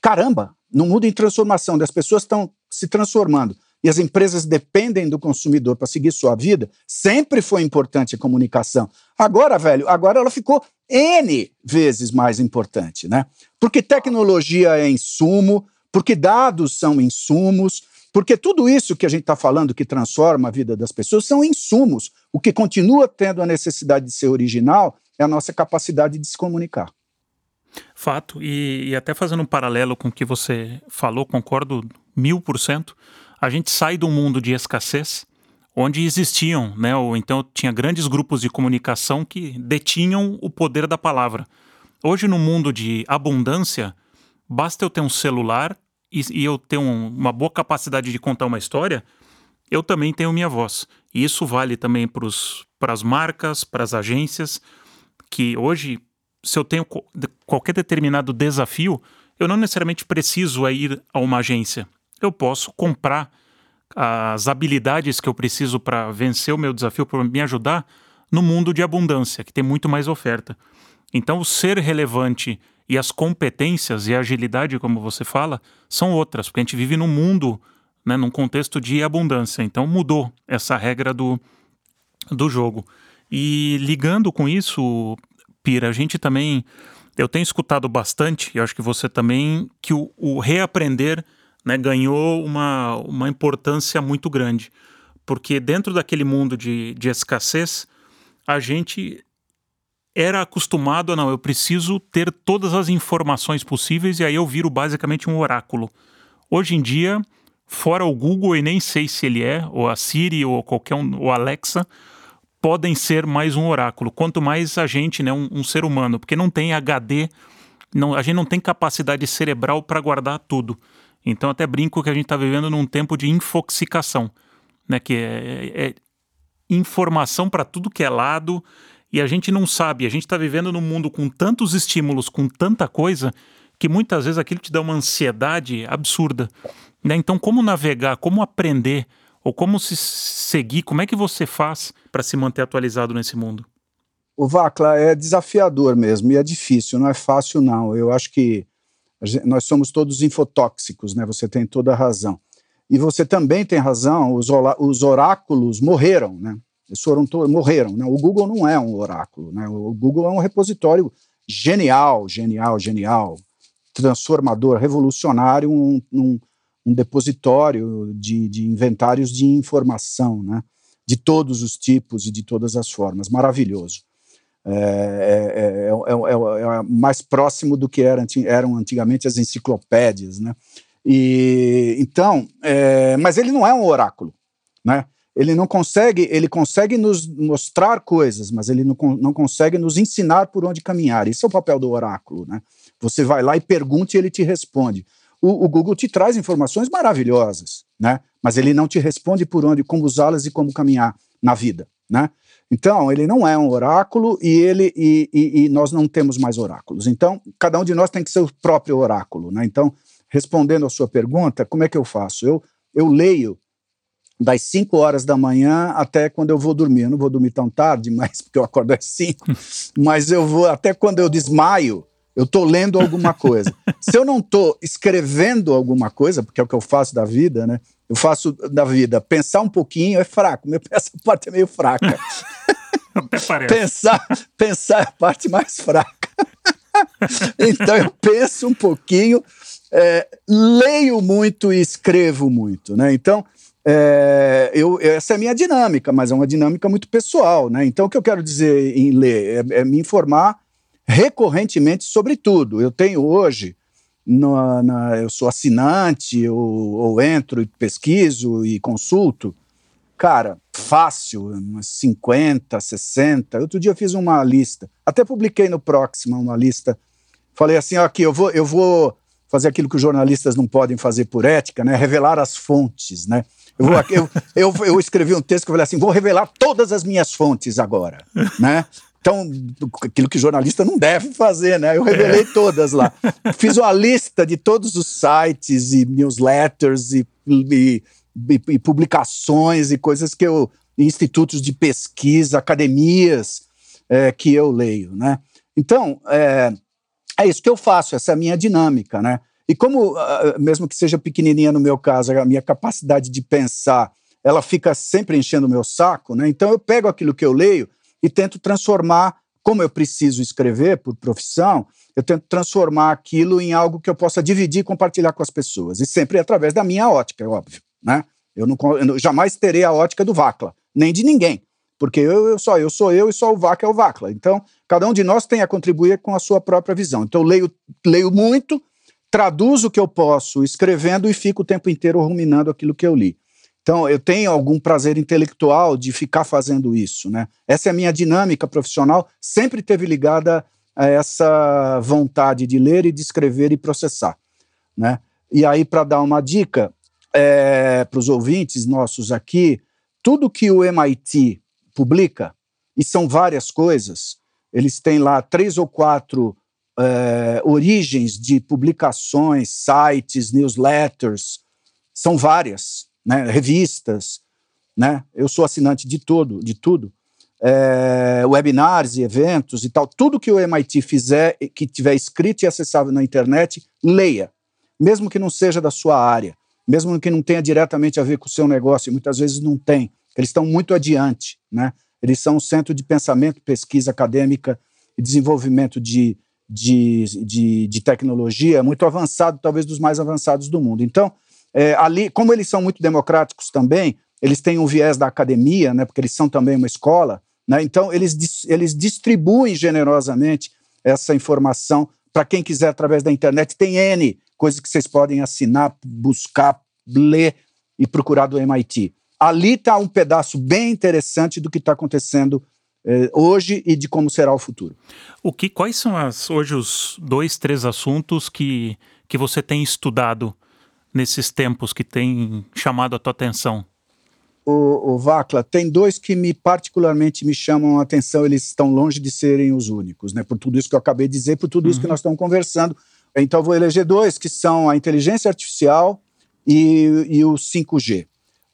caramba, no mundo em transformação, as pessoas estão se transformando e as empresas dependem do consumidor para seguir sua vida, sempre foi importante a comunicação. Agora, velho, agora ela ficou N vezes mais importante, né? Porque tecnologia é insumo, porque dados são insumos, porque tudo isso que a gente está falando que transforma a vida das pessoas são insumos. O que continua tendo a necessidade de ser original é a nossa capacidade de se comunicar. Fato, e, e, até fazendo um paralelo com o que você falou, concordo mil por cento. A gente sai do mundo de escassez, onde existiam, né, ou então tinha grandes grupos de comunicação que detinham o poder da palavra. Hoje, no mundo de abundância, basta eu ter um celular e, e eu ter um, uma boa capacidade de contar uma história, eu também tenho minha voz. E isso vale também para as marcas, para as agências que hoje, se eu tenho qualquer determinado desafio, eu não necessariamente preciso ir a uma agência. Eu posso comprar as habilidades que eu preciso para vencer o meu desafio, para me ajudar no mundo de abundância, que tem muito mais oferta. Então, o ser relevante e as competências e a agilidade, como você fala, são outras, porque a gente vive num mundo, né, num contexto de abundância. Então, mudou essa regra do, do jogo. E ligando com isso, Pira, a gente também. Eu tenho escutado bastante, e acho que você também, que o, o reaprender né, ganhou uma, uma importância muito grande. Porque dentro daquele mundo de, de escassez, a gente era acostumado a não, eu preciso ter todas as informações possíveis e aí eu viro basicamente um oráculo. Hoje em dia, fora o Google, e nem sei se ele é, ou a Siri, ou qualquer um, ou Alexa, podem ser mais um oráculo, quanto mais a gente, né, um, um ser humano, porque não tem HD, não, a gente não tem capacidade cerebral para guardar tudo. Então até brinco que a gente está vivendo num tempo de infoxicação, né, que é, é, é informação para tudo que é lado e a gente não sabe. A gente está vivendo num mundo com tantos estímulos, com tanta coisa, que muitas vezes aquilo te dá uma ansiedade absurda. Né? Então, como navegar, como aprender ou como se seguir? Como é que você faz para se manter atualizado nesse mundo? O Vacla é desafiador mesmo e é difícil, não é fácil não. Eu acho que gente, nós somos todos infotóxicos, né? Você tem toda a razão. E você também tem razão, os, os oráculos morreram, né? Eles foram morreram. Né? O Google não é um oráculo, né? O Google é um repositório genial, genial, genial, transformador, revolucionário, um, um, um depositório de, de inventários de informação, né? de todos os tipos e de todas as formas. Maravilhoso. É, é, é, é mais próximo do que era, eram antigamente as enciclopédias. Né? E, então, mas ele não é um oráculo. Né? Ele não consegue, ele consegue nos mostrar coisas, mas ele não, não consegue nos ensinar por onde caminhar. Esse é o papel do oráculo. Né? Você vai lá e pergunta e ele te responde o, o Google te traz informações maravilhosas, né? Mas ele não te responde por onde, como usá-las e como caminhar na vida, né? Então, ele não é um oráculo e ele e, e, e, nós não temos mais oráculos. Então, cada um de nós tem que ser o próprio oráculo. Né? Então, respondendo a sua pergunta, como é que eu faço? Eu, eu leio das 5 horas da manhã até quando eu vou dormir. Eu não vou dormir tão tarde, mas porque eu acordo às 5, mas eu vou até quando eu desmaio, eu estou lendo alguma coisa. Se eu não estou escrevendo alguma coisa, porque é o que eu faço da vida, né? Eu faço da vida pensar um pouquinho é fraco, essa parte é meio fraca. Até parece. Pensar, pensar é a parte mais fraca. então eu penso um pouquinho, é, leio muito e escrevo muito, né? Então é, eu, essa é a minha dinâmica, mas é uma dinâmica muito pessoal, né? Então o que eu quero dizer em ler é, é me informar recorrentemente sobre tudo. Eu tenho hoje, no, na, eu sou assinante, ou entro e pesquiso e consulto. Cara, fácil, umas 50, 60. Outro dia eu fiz uma lista, até publiquei no Próxima uma lista. Falei assim: ó, aqui, eu vou, eu vou fazer aquilo que os jornalistas não podem fazer por ética, né? Revelar as fontes, né? Eu, vou, eu, eu, eu, escrevi um texto que eu falei assim: vou revelar todas as minhas fontes agora, né? Então, aquilo que jornalista não deve fazer, né? Eu revelei é. todas lá. Fiz uma lista de todos os sites e newsletters e, e, e, e publicações e coisas que eu. institutos de pesquisa, academias é, que eu leio, né? Então, é, é isso que eu faço, essa é a minha dinâmica, né? E como, ah, mesmo que seja pequenininha no meu caso, a minha capacidade de pensar, ela fica sempre enchendo o meu saco, né? Então eu pego aquilo que eu leio e tento transformar, como eu preciso escrever por profissão, eu tento transformar aquilo em algo que eu possa dividir e compartilhar com as pessoas. E sempre através da minha ótica, é óbvio. Né? Eu, não, eu jamais terei a ótica do Vacla, nem de ninguém. Porque eu, eu só eu sou eu e só o Vacla é o Vacla. Então, cada um de nós tem a contribuir com a sua própria visão. Então, eu leio, leio muito, traduzo o que eu posso escrevendo e fico o tempo inteiro ruminando aquilo que eu li. Então, eu tenho algum prazer intelectual de ficar fazendo isso, né? Essa é a minha dinâmica profissional, sempre teve ligada a essa vontade de ler e de escrever e processar, né? E aí, para dar uma dica é, para os ouvintes nossos aqui, tudo que o MIT publica, e são várias coisas, eles têm lá três ou quatro é, origens de publicações, sites, newsletters, são várias né, revistas, né? Eu sou assinante de tudo, de tudo. É, webinars e eventos e tal, tudo que o MIT fizer, que tiver escrito e acessável na internet, leia, mesmo que não seja da sua área, mesmo que não tenha diretamente a ver com o seu negócio, e muitas vezes não tem, eles estão muito adiante, né? Eles são um centro de pensamento, pesquisa acadêmica e desenvolvimento de, de, de, de tecnologia muito avançado, talvez dos mais avançados do mundo. Então, é, ali, como eles são muito democráticos também, eles têm um viés da academia, né, porque eles são também uma escola, né, então eles, eles distribuem generosamente essa informação para quem quiser através da internet. Tem N coisas que vocês podem assinar, buscar, ler e procurar do MIT. Ali está um pedaço bem interessante do que está acontecendo eh, hoje e de como será o futuro. O que, quais são as, hoje os dois, três assuntos que, que você tem estudado nesses tempos que tem chamado a tua atenção? O, o Vacla, tem dois que me particularmente me chamam a atenção, eles estão longe de serem os únicos, né? Por tudo isso que eu acabei de dizer, por tudo uhum. isso que uhum. nós estamos conversando. Então vou eleger dois que são a inteligência artificial e, e o 5G.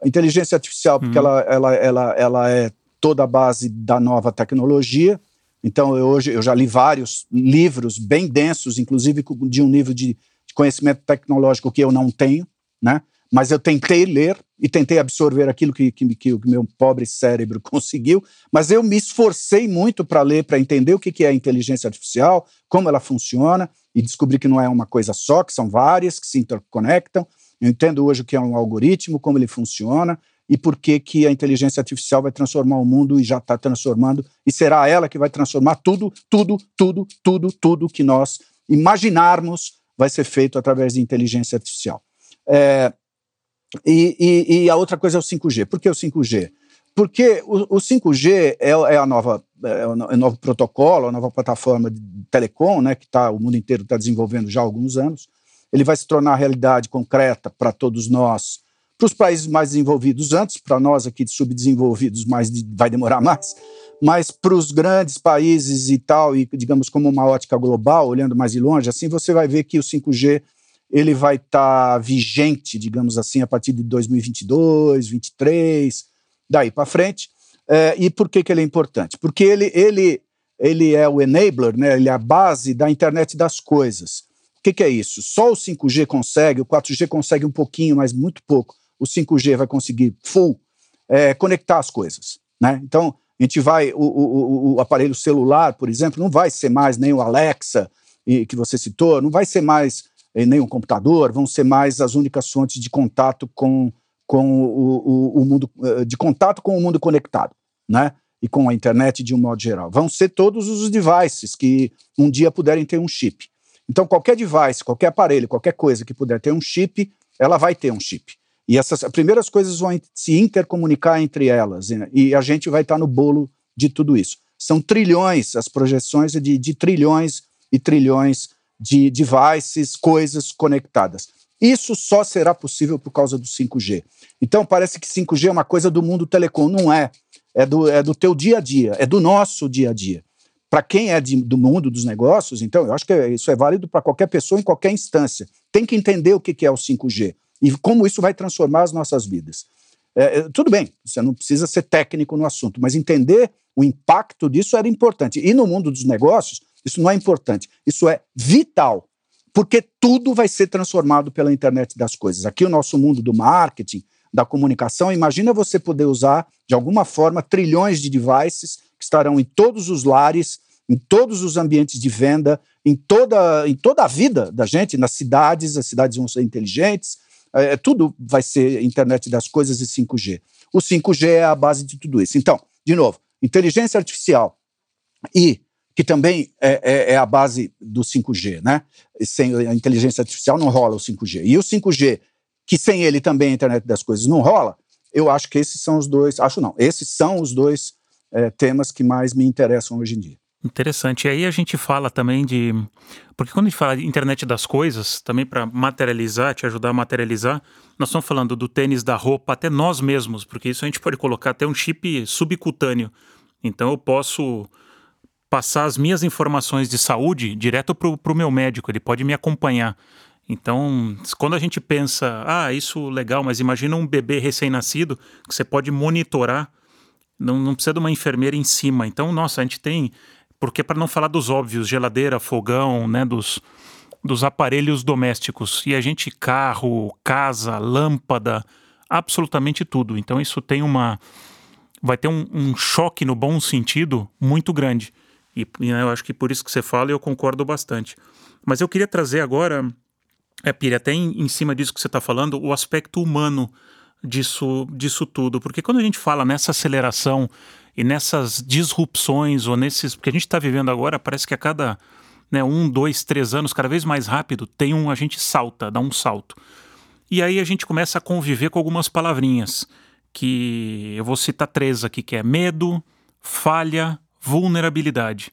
A inteligência artificial, porque uhum. ela, ela, ela, ela é toda a base da nova tecnologia. Então, eu, hoje eu já li vários livros bem densos, inclusive de um livro de de conhecimento tecnológico que eu não tenho, né? Mas eu tentei ler e tentei absorver aquilo que, que, que o meu pobre cérebro conseguiu, mas eu me esforcei muito para ler, para entender o que, que é inteligência artificial, como ela funciona, e descobri que não é uma coisa só, que são várias que se interconectam. Eu entendo hoje o que é um algoritmo, como ele funciona, e por que, que a inteligência artificial vai transformar o mundo e já está transformando, e será ela que vai transformar tudo, tudo, tudo, tudo, tudo que nós imaginarmos vai ser feito através de inteligência artificial. É, e, e, e, a outra coisa é o 5G. Por que o 5G? Porque o, o 5G é, é, a nova, é o novo protocolo, a nova plataforma de telecom, né, que tá, o mundo inteiro está desenvolvendo já há alguns anos. Ele vai se tornar realidade concreta para todos nós, para os países mais desenvolvidos antes, para nós aqui de subdesenvolvidos mais de, vai demorar mais, mas para os grandes países e tal, e digamos como uma ótica global, olhando mais de longe, assim você vai ver que o 5G ele vai estar tá vigente, digamos assim, a partir de 2022, 2023, daí para frente. É, e por que, que ele é importante? Porque ele, ele, ele é o enabler, né? ele é a base da internet das coisas. O que, que é isso? Só o 5G consegue, o 4G consegue um pouquinho, mas muito pouco. O 5G vai conseguir full é, conectar as coisas. Né? Então, a gente vai, o, o, o, aparelho celular, por exemplo, não vai ser mais nem o Alexa e, que você citou, não vai ser mais eh, nem o computador, vão ser mais as únicas fontes de contato com, com o, o, o mundo, eh, de contato com o mundo conectado né? E com a internet de um modo geral. Vão ser todos os devices que um dia puderem ter um chip. Então, qualquer device, qualquer aparelho, qualquer coisa que puder ter um chip, ela vai ter um chip. E essas primeiras coisas vão se intercomunicar entre elas, né? e a gente vai estar no bolo de tudo isso. São trilhões, as projeções de, de trilhões e trilhões de devices, coisas conectadas. Isso só será possível por causa do 5G. Então, parece que 5G é uma coisa do mundo telecom. Não é é do, é do teu dia a dia, é do nosso dia a dia. Para quem é de, do mundo dos negócios, então, eu acho que isso é válido para qualquer pessoa em qualquer instância. Tem que entender o que, que é o 5G e como isso vai transformar as nossas vidas. É, é, tudo bem, você não precisa ser técnico no assunto, mas entender o impacto disso era importante. E no mundo dos negócios, isso não é importante, isso é vital, porque tudo vai ser transformado pela internet das coisas. Aqui o nosso mundo do marketing, da comunicação, imagina você poder usar, de alguma forma, trilhões de devices que estarão em todos os lares, em todos os ambientes de venda, em toda, em toda a vida da gente, nas cidades, as cidades vão ser inteligentes, é, tudo vai ser internet das coisas e 5G. O 5G é a base de tudo isso. Então, de novo, inteligência artificial e que também é, é, é, a base do 5G, né? Sem a inteligência artificial não rola o 5G. E o 5G que sem ele também a internet das coisas não rola, eu acho que esses são os dois, acho não, esses são os dois é, temas que mais me interessam hoje em dia. Interessante. E aí a gente fala também de. Porque quando a gente fala de internet das coisas, também para materializar, te ajudar a materializar, nós estamos falando do tênis, da roupa, até nós mesmos, porque isso a gente pode colocar até um chip subcutâneo. Então eu posso passar as minhas informações de saúde direto para o meu médico, ele pode me acompanhar. Então, quando a gente pensa, ah, isso legal, mas imagina um bebê recém-nascido que você pode monitorar, não, não precisa de uma enfermeira em cima. Então, nossa, a gente tem, porque para não falar dos óbvios, geladeira, fogão, né, dos, dos aparelhos domésticos. E a gente, carro, casa, lâmpada, absolutamente tudo. Então, isso tem uma. Vai ter um, um choque no bom sentido muito grande. E, e né, eu acho que por isso que você fala, eu concordo bastante. Mas eu queria trazer agora é, Pire, até em, em cima disso que você está falando, o aspecto humano disso, disso tudo. Porque quando a gente fala nessa aceleração e nessas disrupções, ou nesses. Porque a gente está vivendo agora, parece que a cada né, um, dois, três anos, cada vez mais rápido, tem um. A gente salta, dá um salto. E aí a gente começa a conviver com algumas palavrinhas. Que eu vou citar três aqui, que é medo, falha, vulnerabilidade.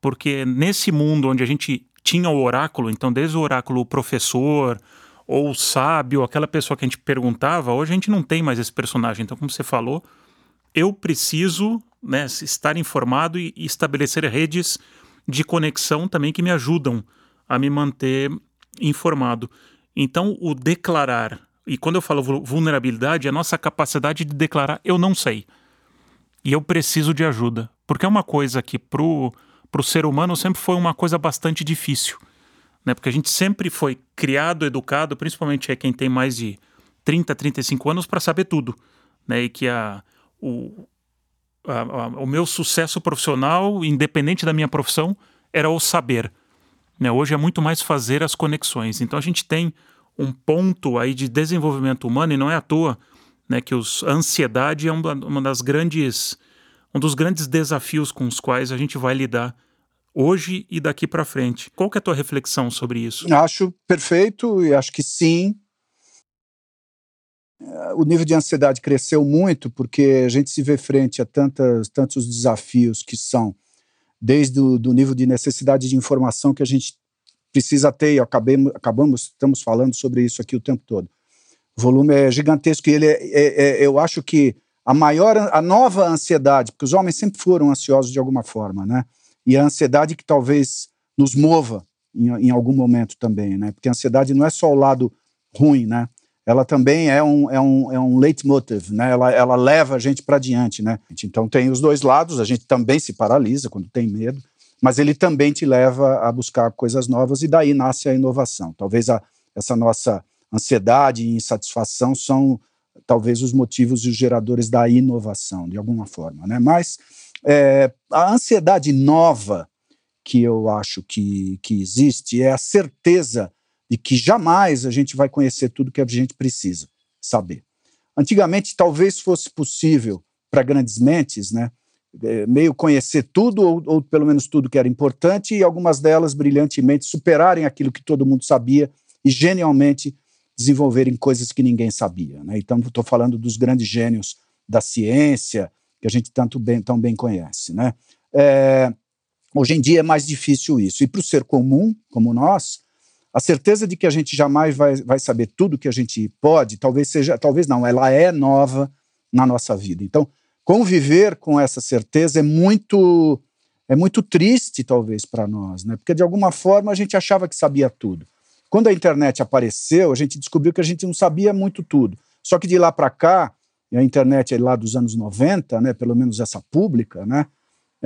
Porque nesse mundo onde a gente tinha o oráculo, então desde o oráculo o professor ou o sábio, aquela pessoa que a gente perguntava, hoje a gente não tem mais esse personagem. Então, como você falou, eu preciso né, estar informado e estabelecer redes de conexão também que me ajudam a me manter informado. Então, o declarar, e quando eu falo vulnerabilidade, é a nossa capacidade de declarar eu não sei. E eu preciso de ajuda. Porque é uma coisa que para o ser humano sempre foi uma coisa bastante difícil. Né? Porque a gente sempre foi criado, educado, principalmente é quem tem mais de 30, 35 anos, para saber tudo. Né? E que a, o, a, a, o meu sucesso profissional, independente da minha profissão, era o saber. Né? Hoje é muito mais fazer as conexões. Então a gente tem um ponto aí de desenvolvimento humano, e não é à toa né, que os, a ansiedade é uma, uma das grandes um dos grandes desafios com os quais a gente vai lidar hoje e daqui para frente. Qual que é a tua reflexão sobre isso? Acho perfeito e acho que sim. O nível de ansiedade cresceu muito porque a gente se vê frente a tantas, tantos desafios que são desde o do nível de necessidade de informação que a gente precisa ter, e acabemos, acabamos, estamos falando sobre isso aqui o tempo todo. O volume é gigantesco e ele é, é, é, eu acho que a maior, a nova ansiedade, porque os homens sempre foram ansiosos de alguma forma, né? E a ansiedade que talvez nos mova em, em algum momento também, né? Porque a ansiedade não é só o lado ruim, né? Ela também é um, é um, é um leitmotiv, né? Ela, ela leva a gente para diante, né? Então tem os dois lados, a gente também se paralisa quando tem medo, mas ele também te leva a buscar coisas novas e daí nasce a inovação. Talvez a, essa nossa ansiedade e insatisfação são talvez os motivos e os geradores da inovação, de alguma forma. Né? Mas é, a ansiedade nova que eu acho que, que existe é a certeza de que jamais a gente vai conhecer tudo que a gente precisa saber. Antigamente, talvez fosse possível para grandes mentes, né, é, meio conhecer tudo, ou, ou, pelo menos tudo que era importante, e algumas delas brilhantemente superarem aquilo que todo mundo sabia e genialmente desenvolverem coisas que ninguém sabia. Né? Então, estou falando dos grandes gênios da ciência, que a gente tanto bem, tão bem conhece. Né? É, hoje em dia é mais difícil isso. E para o ser comum, como nós, a certeza de que a gente jamais vai, vai saber tudo que a gente pode, talvez seja, talvez não, ela é nova na nossa vida. Então, conviver com essa certeza é muito é muito triste talvez para nós, né? Porque de alguma forma a gente achava que sabia tudo. Quando a internet apareceu, a gente descobriu que a gente não sabia muito tudo. Só que de lá para cá, e a internet é lá dos anos 90, né, pelo menos essa pública, né,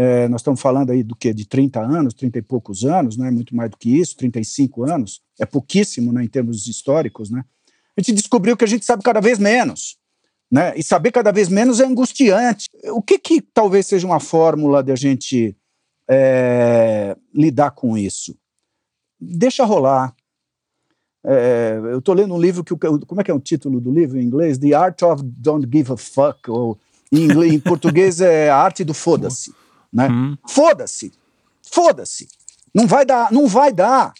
é, nós estamos falando aí do que? De 30 anos, 30 e poucos anos, né, muito mais do que isso, 35 anos, é pouquíssimo né, em termos históricos. Né, a gente descobriu que a gente sabe cada vez menos. Né, e saber cada vez menos é angustiante. O que, que talvez seja uma fórmula de a gente é, lidar com isso? Deixa rolar, é, eu estou lendo um livro que. Como é que é o título do livro em inglês? The Art of Don't Give a Fuck. Ou em, inglês, em português é A Arte do Foda-se. Né? Hum. Foda-se. Foda-se. Não vai dar, não vai dar.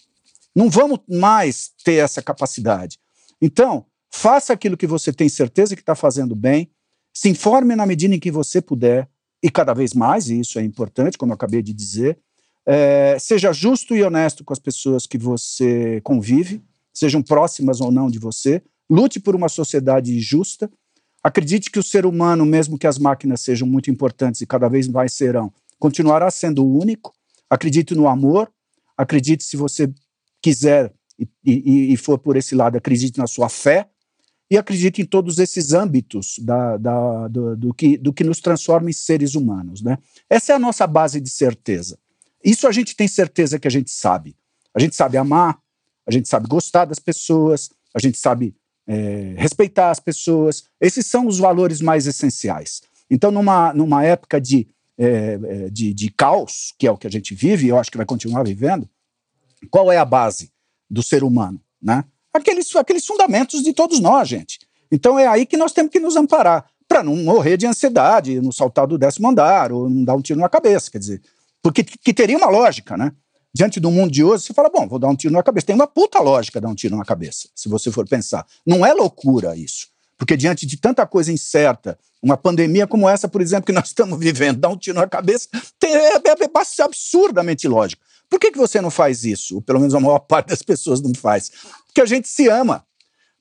Não vamos mais ter essa capacidade. Então, faça aquilo que você tem certeza que está fazendo bem, se informe na medida em que você puder, e cada vez mais, e isso é importante, como eu acabei de dizer. É, seja justo e honesto com as pessoas que você convive, sejam próximas ou não de você. Lute por uma sociedade justa. Acredite que o ser humano, mesmo que as máquinas sejam muito importantes e cada vez mais serão, continuará sendo único. Acredite no amor. Acredite, se você quiser e, e, e for por esse lado, acredite na sua fé e acredite em todos esses âmbitos da, da, do, do, que, do que nos transforma em seres humanos. Né? Essa é a nossa base de certeza. Isso a gente tem certeza que a gente sabe. A gente sabe amar, a gente sabe gostar das pessoas, a gente sabe é, respeitar as pessoas. Esses são os valores mais essenciais. Então, numa, numa época de, é, é, de, de caos, que é o que a gente vive, e eu acho que vai continuar vivendo, qual é a base do ser humano? Né? Aqueles, aqueles fundamentos de todos nós, gente. Então é aí que nós temos que nos amparar, para não morrer de ansiedade, no saltar do décimo andar, ou não dar um tiro na cabeça, quer dizer, porque que teria uma lógica, né? Diante do mundo de hoje, você fala, bom, vou dar um tiro na cabeça. Tem uma puta lógica dar um tiro na cabeça, se você for pensar. Não é loucura isso. Porque diante de tanta coisa incerta, uma pandemia como essa, por exemplo, que nós estamos vivendo, dar um tiro na cabeça, é, é, é absurdamente lógico. Por que, que você não faz isso? Pelo menos a maior parte das pessoas não faz. Porque a gente se ama.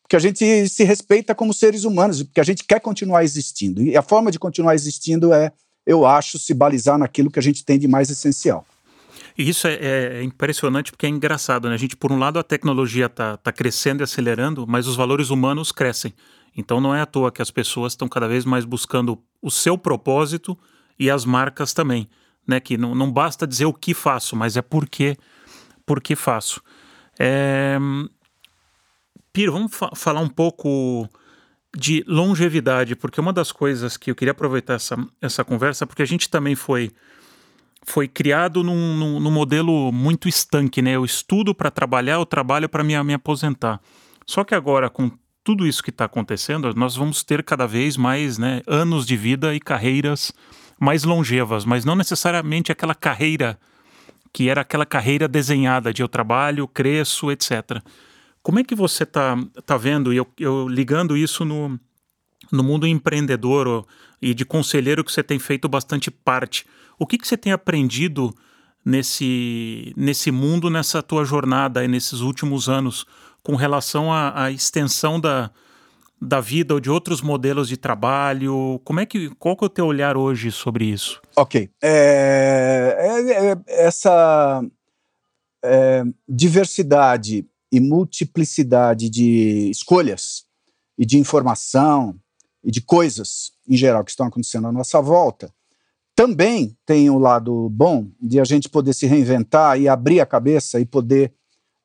Porque a gente se respeita como seres humanos. Porque a gente quer continuar existindo. E a forma de continuar existindo é, eu acho, se balizar naquilo que a gente tem de mais essencial. E isso é, é, impressionante porque é engraçado, né? A gente, por um lado, a tecnologia está tá crescendo e acelerando, mas os valores humanos crescem. Então não é à toa que as pessoas estão cada vez mais buscando o seu propósito e as marcas também. Né? Que não, não basta dizer o que faço, mas é por que, por que faço. É... Piro, vamos fa falar um pouco de longevidade, porque uma das coisas que eu queria aproveitar essa, essa conversa, porque a gente também foi foi criado num, num, num, modelo muito estanque, né? Eu estudo para trabalhar, eu trabalho para me, me aposentar. Só que agora, com tudo isso que está acontecendo, nós vamos ter cada vez mais né, anos de vida e carreiras mais longevas, mas não necessariamente aquela carreira que era aquela carreira desenhada de eu trabalho, cresço, etc. Como é que você está tá vendo, e eu, eu ligando isso no, no mundo empreendedor e de conselheiro que você tem feito bastante parte, o que, que você tem aprendido nesse, nesse mundo, nessa tua jornada e nesses últimos anos, com relação à, à extensão da, da vida ou de outros modelos de trabalho? Como é que qual que é o teu olhar hoje sobre isso? Ok, é, é, é, essa é, diversidade e multiplicidade de escolhas e de informação e de coisas em geral que estão acontecendo à nossa volta também tem o lado bom de a gente poder se reinventar e abrir a cabeça e poder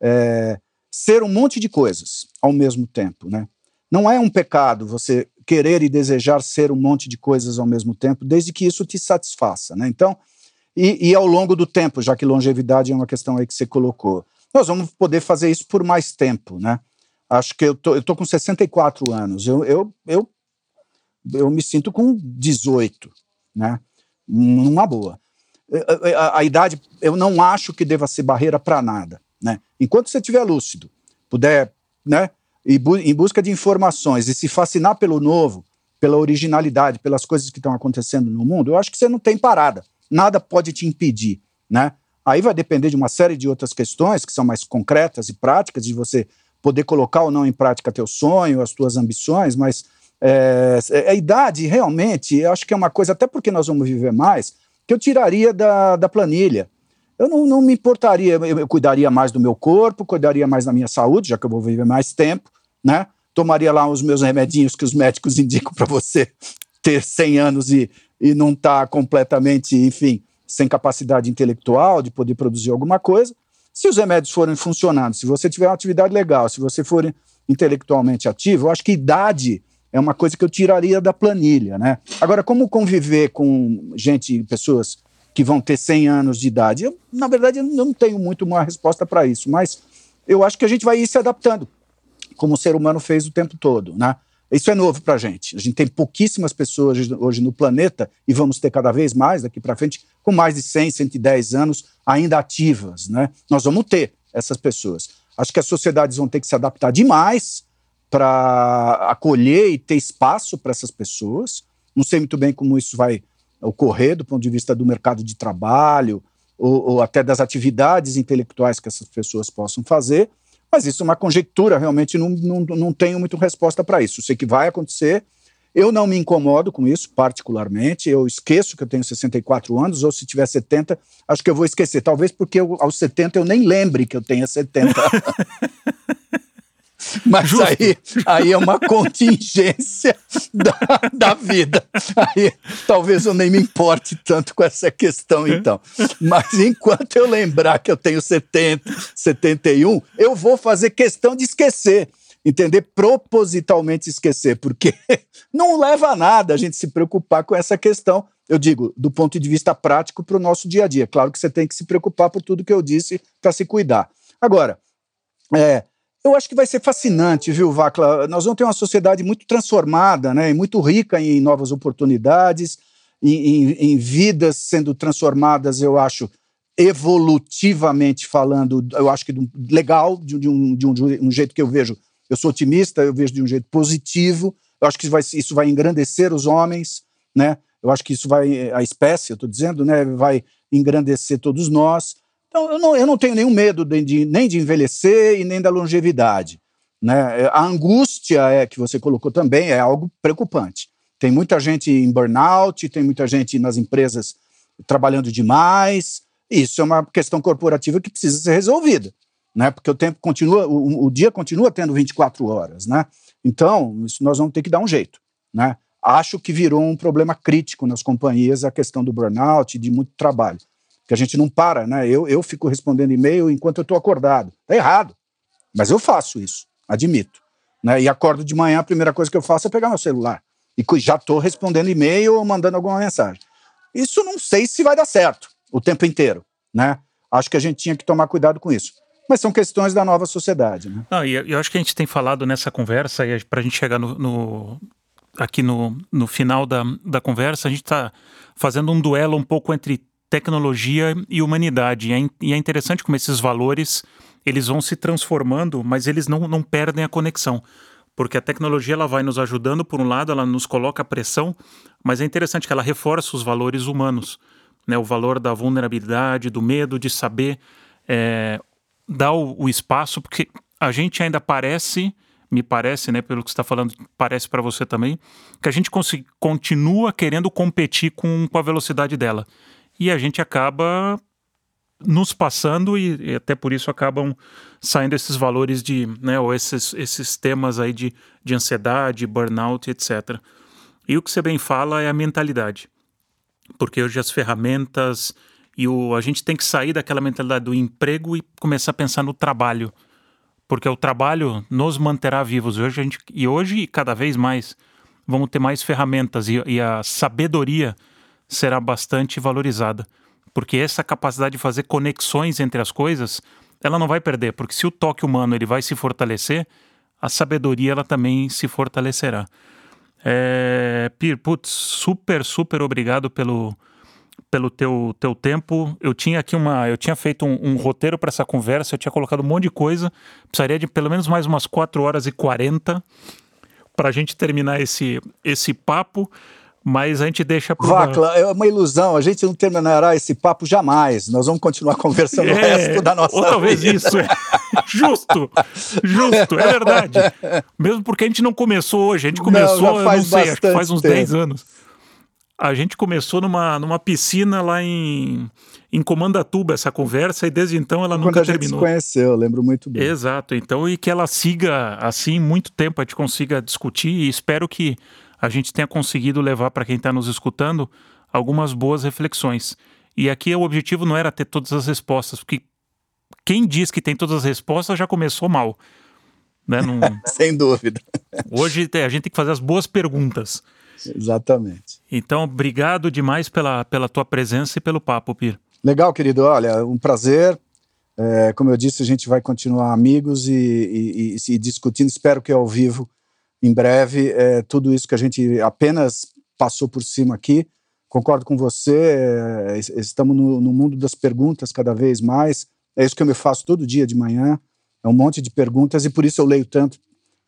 é, ser um monte de coisas ao mesmo tempo, né? Não é um pecado você querer e desejar ser um monte de coisas ao mesmo tempo, desde que isso te satisfaça, né? Então, e, e ao longo do tempo, já que longevidade é uma questão aí que você colocou, nós vamos poder fazer isso por mais tempo, né? Acho que eu tô, eu tô com 64 anos, eu, eu, eu, eu me sinto com 18, né? Numa boa. A, a, a, idade, eu não acho que deva ser barreira para nada. Né? Enquanto você estiver lúcido, puder, né, e bu em busca de informações e se fascinar pelo novo, pela originalidade, pelas coisas que estão acontecendo no mundo, eu acho que você não tem parada. Nada pode te impedir, né? Aí vai depender de uma série de outras questões que são mais concretas e práticas, de você poder colocar ou não em prática teu sonho, as tuas ambições, mas é, é, a idade, realmente, eu acho que é uma coisa, até porque nós vamos viver mais, que eu tiraria da, da planilha. Eu não, não me importaria, eu, eu, cuidaria mais do meu corpo, cuidaria mais da minha saúde, já que eu vou viver mais tempo, né? Tomaria lá os meus remedinhos que os médicos indicam para você ter 100 anos e, e não estar tá completamente, enfim, sem capacidade intelectual de poder produzir alguma coisa. Se os remédios forem funcionando, se você tiver uma atividade legal, se você for intelectualmente ativo, eu acho que idade é uma coisa que eu tiraria da planilha, né? Agora, como conviver com gente, pessoas que vão ter 100 anos de idade? Eu, na verdade, eu não tenho muito uma resposta para isso, mas eu acho que a gente vai ir se adaptando, como o ser humano fez o tempo todo, né? Isso é novo para a gente. A gente tem pouquíssimas pessoas hoje no planeta e vamos ter cada vez mais daqui para frente com mais de 100, 110 anos ainda ativas, né? Nós vamos ter essas pessoas. Acho que as sociedades vão ter que se adaptar demais para acolher e ter espaço para essas pessoas. Não sei muito bem como isso vai ocorrer do ponto de vista do mercado de trabalho ou, ou até das atividades intelectuais que essas pessoas possam fazer, mas isso é uma conjectura, realmente não, não, não tenho muito resposta para isso. Sei que vai acontecer, eu não me incomodo com isso, particularmente. Eu esqueço que eu tenho 64 anos, ou se tiver 70, acho que eu vou esquecer. Talvez porque eu, aos 70 eu nem lembre que eu tenha 70. Mas aí, aí é uma contingência da, da vida. Aí talvez eu nem me importe tanto com essa questão, então. Mas enquanto eu lembrar que eu tenho 70, 71, eu vou fazer questão de esquecer entender propositalmente esquecer, porque não leva a nada a gente se preocupar com essa questão. Eu digo, do ponto de vista prático para o nosso dia a dia. Claro que você tem que se preocupar por tudo que eu disse para se cuidar. Agora, é, eu acho que vai ser fascinante, viu, Vacla? Nós vamos ter uma sociedade muito transformada, né, e muito rica em novas oportunidades, em, em, em vidas sendo transformadas, eu acho, evolutivamente falando, eu acho que legal, de, de, um, de, um, de, um, jeito que eu vejo. Eu sou otimista, eu vejo de um jeito positivo. Eu acho que isso vai, isso vai engrandecer os homens, né? Eu acho que isso vai, a espécie, eu estou dizendo, né? Vai engrandecer todos nós. Então, eu não, eu não tenho nenhum medo de, de, nem de envelhecer e nem da longevidade. Né? A angústia é, que você colocou também é algo preocupante. Tem muita gente em burnout, tem muita gente nas empresas trabalhando demais. Isso é uma questão corporativa que precisa ser resolvida, né? Porque o tempo continua, o, o dia continua tendo 24 horas, né? Então, isso nós vamos ter que dar um jeito, né? Acho que virou um problema crítico nas companhias a questão do burnout e de muito trabalho que a gente não para, né? Eu, eu fico respondendo e-mail enquanto eu estou acordado. Tá errado. Mas eu faço isso, admito. Né? E acordo de manhã, a primeira coisa que eu faço é pegar meu celular. E já estou respondendo e-mail ou mandando alguma mensagem. Isso não sei se vai dar certo o tempo inteiro, né? Acho que a gente tinha que tomar cuidado com isso. Mas são questões da nova sociedade, né? Não, e eu acho que a gente tem falado nessa conversa, e para a gente chegar no, no aqui no, no final da, da conversa, a gente está fazendo um duelo um pouco entre tecnologia e humanidade. E é, e é interessante como esses valores eles vão se transformando, mas eles não, não perdem a conexão porque a tecnologia ela vai nos ajudando por um lado, ela nos coloca pressão, mas é interessante que ela reforça os valores humanos, né? O valor da vulnerabilidade, do medo de saber é, dar o, o, espaço, porque a gente ainda parece me parece, né, pelo que está falando, parece para você também, que a gente continua querendo competir com, com a velocidade dela. E a gente acaba nos passando e, e, até por isso acabam saindo esses valores de, né, ou esses, esses temas aí de, de ansiedade, burnout, etc. E o que você bem fala é a mentalidade. Porque hoje as ferramentas e o, a gente tem que sair daquela mentalidade do emprego e começar a pensar no trabalho. Porque o trabalho nos manterá vivos. Hoje a gente, e hoje, cada vez mais, vamos ter mais ferramentas e, e a sabedoria será bastante valorizada porque essa capacidade de fazer conexões entre as coisas, ela não vai perder, porque se o toque humano ele vai se fortalecer, a sabedoria ela também se fortalecerá. É, Pir, putz, super, super obrigado pelo, pelo teu, teu tempo. Eu tinha aqui uma. Eu tinha feito um, um roteiro para essa conversa, eu tinha colocado um monte de coisa. Precisaria de pelo menos mais umas 4 horas e 40 para a gente terminar esse, esse papo mas a gente deixa para Vacla, é uma ilusão, a gente não terminará esse papo jamais. Nós vamos continuar conversando é, o resto da nossa ou talvez vida. isso, é. justo, justo, é verdade. Mesmo porque a gente não começou hoje, a gente começou, não, faz não sei, acho que faz uns tempo. 10 anos. A gente começou numa, numa piscina lá em, em Comandatuba essa conversa e desde então ela Quando nunca a gente terminou. se conheceu, lembro muito bem. Exato, então e que ela siga assim muito tempo, a gente consiga discutir e espero que a gente tenha conseguido levar para quem está nos escutando algumas boas reflexões. E aqui o objetivo não era ter todas as respostas, porque quem diz que tem todas as respostas já começou mal. Né? Não... Sem dúvida. Hoje a gente tem que fazer as boas perguntas. Exatamente. Então, obrigado demais pela, pela tua presença e pelo papo, Pir. Legal, querido. Olha, um prazer. É, como eu disse, a gente vai continuar amigos e, e, e, e discutindo. Espero que ao vivo em breve é, tudo isso que a gente apenas passou por cima aqui. Concordo com você, é, estamos no, no, mundo das perguntas cada vez mais. É isso que eu me faço todo dia de manhã. É um monte de perguntas e por isso eu leio tanto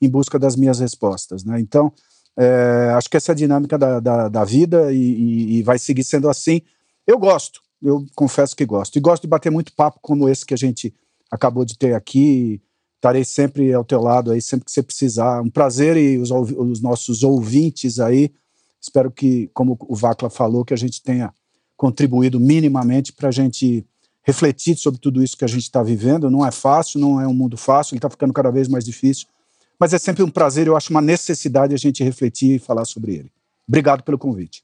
em busca das minhas respostas. Né? Então, é, acho que essa é a dinâmica da, da, da vida e, e, e vai seguir sendo assim. Eu gosto, eu confesso que gosto. E gosto de bater muito papo como esse que a gente acabou de ter aqui estarei sempre ao teu lado aí, sempre que você precisar. Um prazer e os, os nossos ouvintes aí. Espero que, como o Vacla falou, que a gente tenha contribuído minimamente para a gente refletir sobre tudo isso que a gente está vivendo. Não é fácil, não é um mundo fácil, ele está ficando cada vez mais difícil. Mas é sempre um prazer, eu acho uma necessidade a gente refletir e falar sobre ele. Obrigado pelo convite.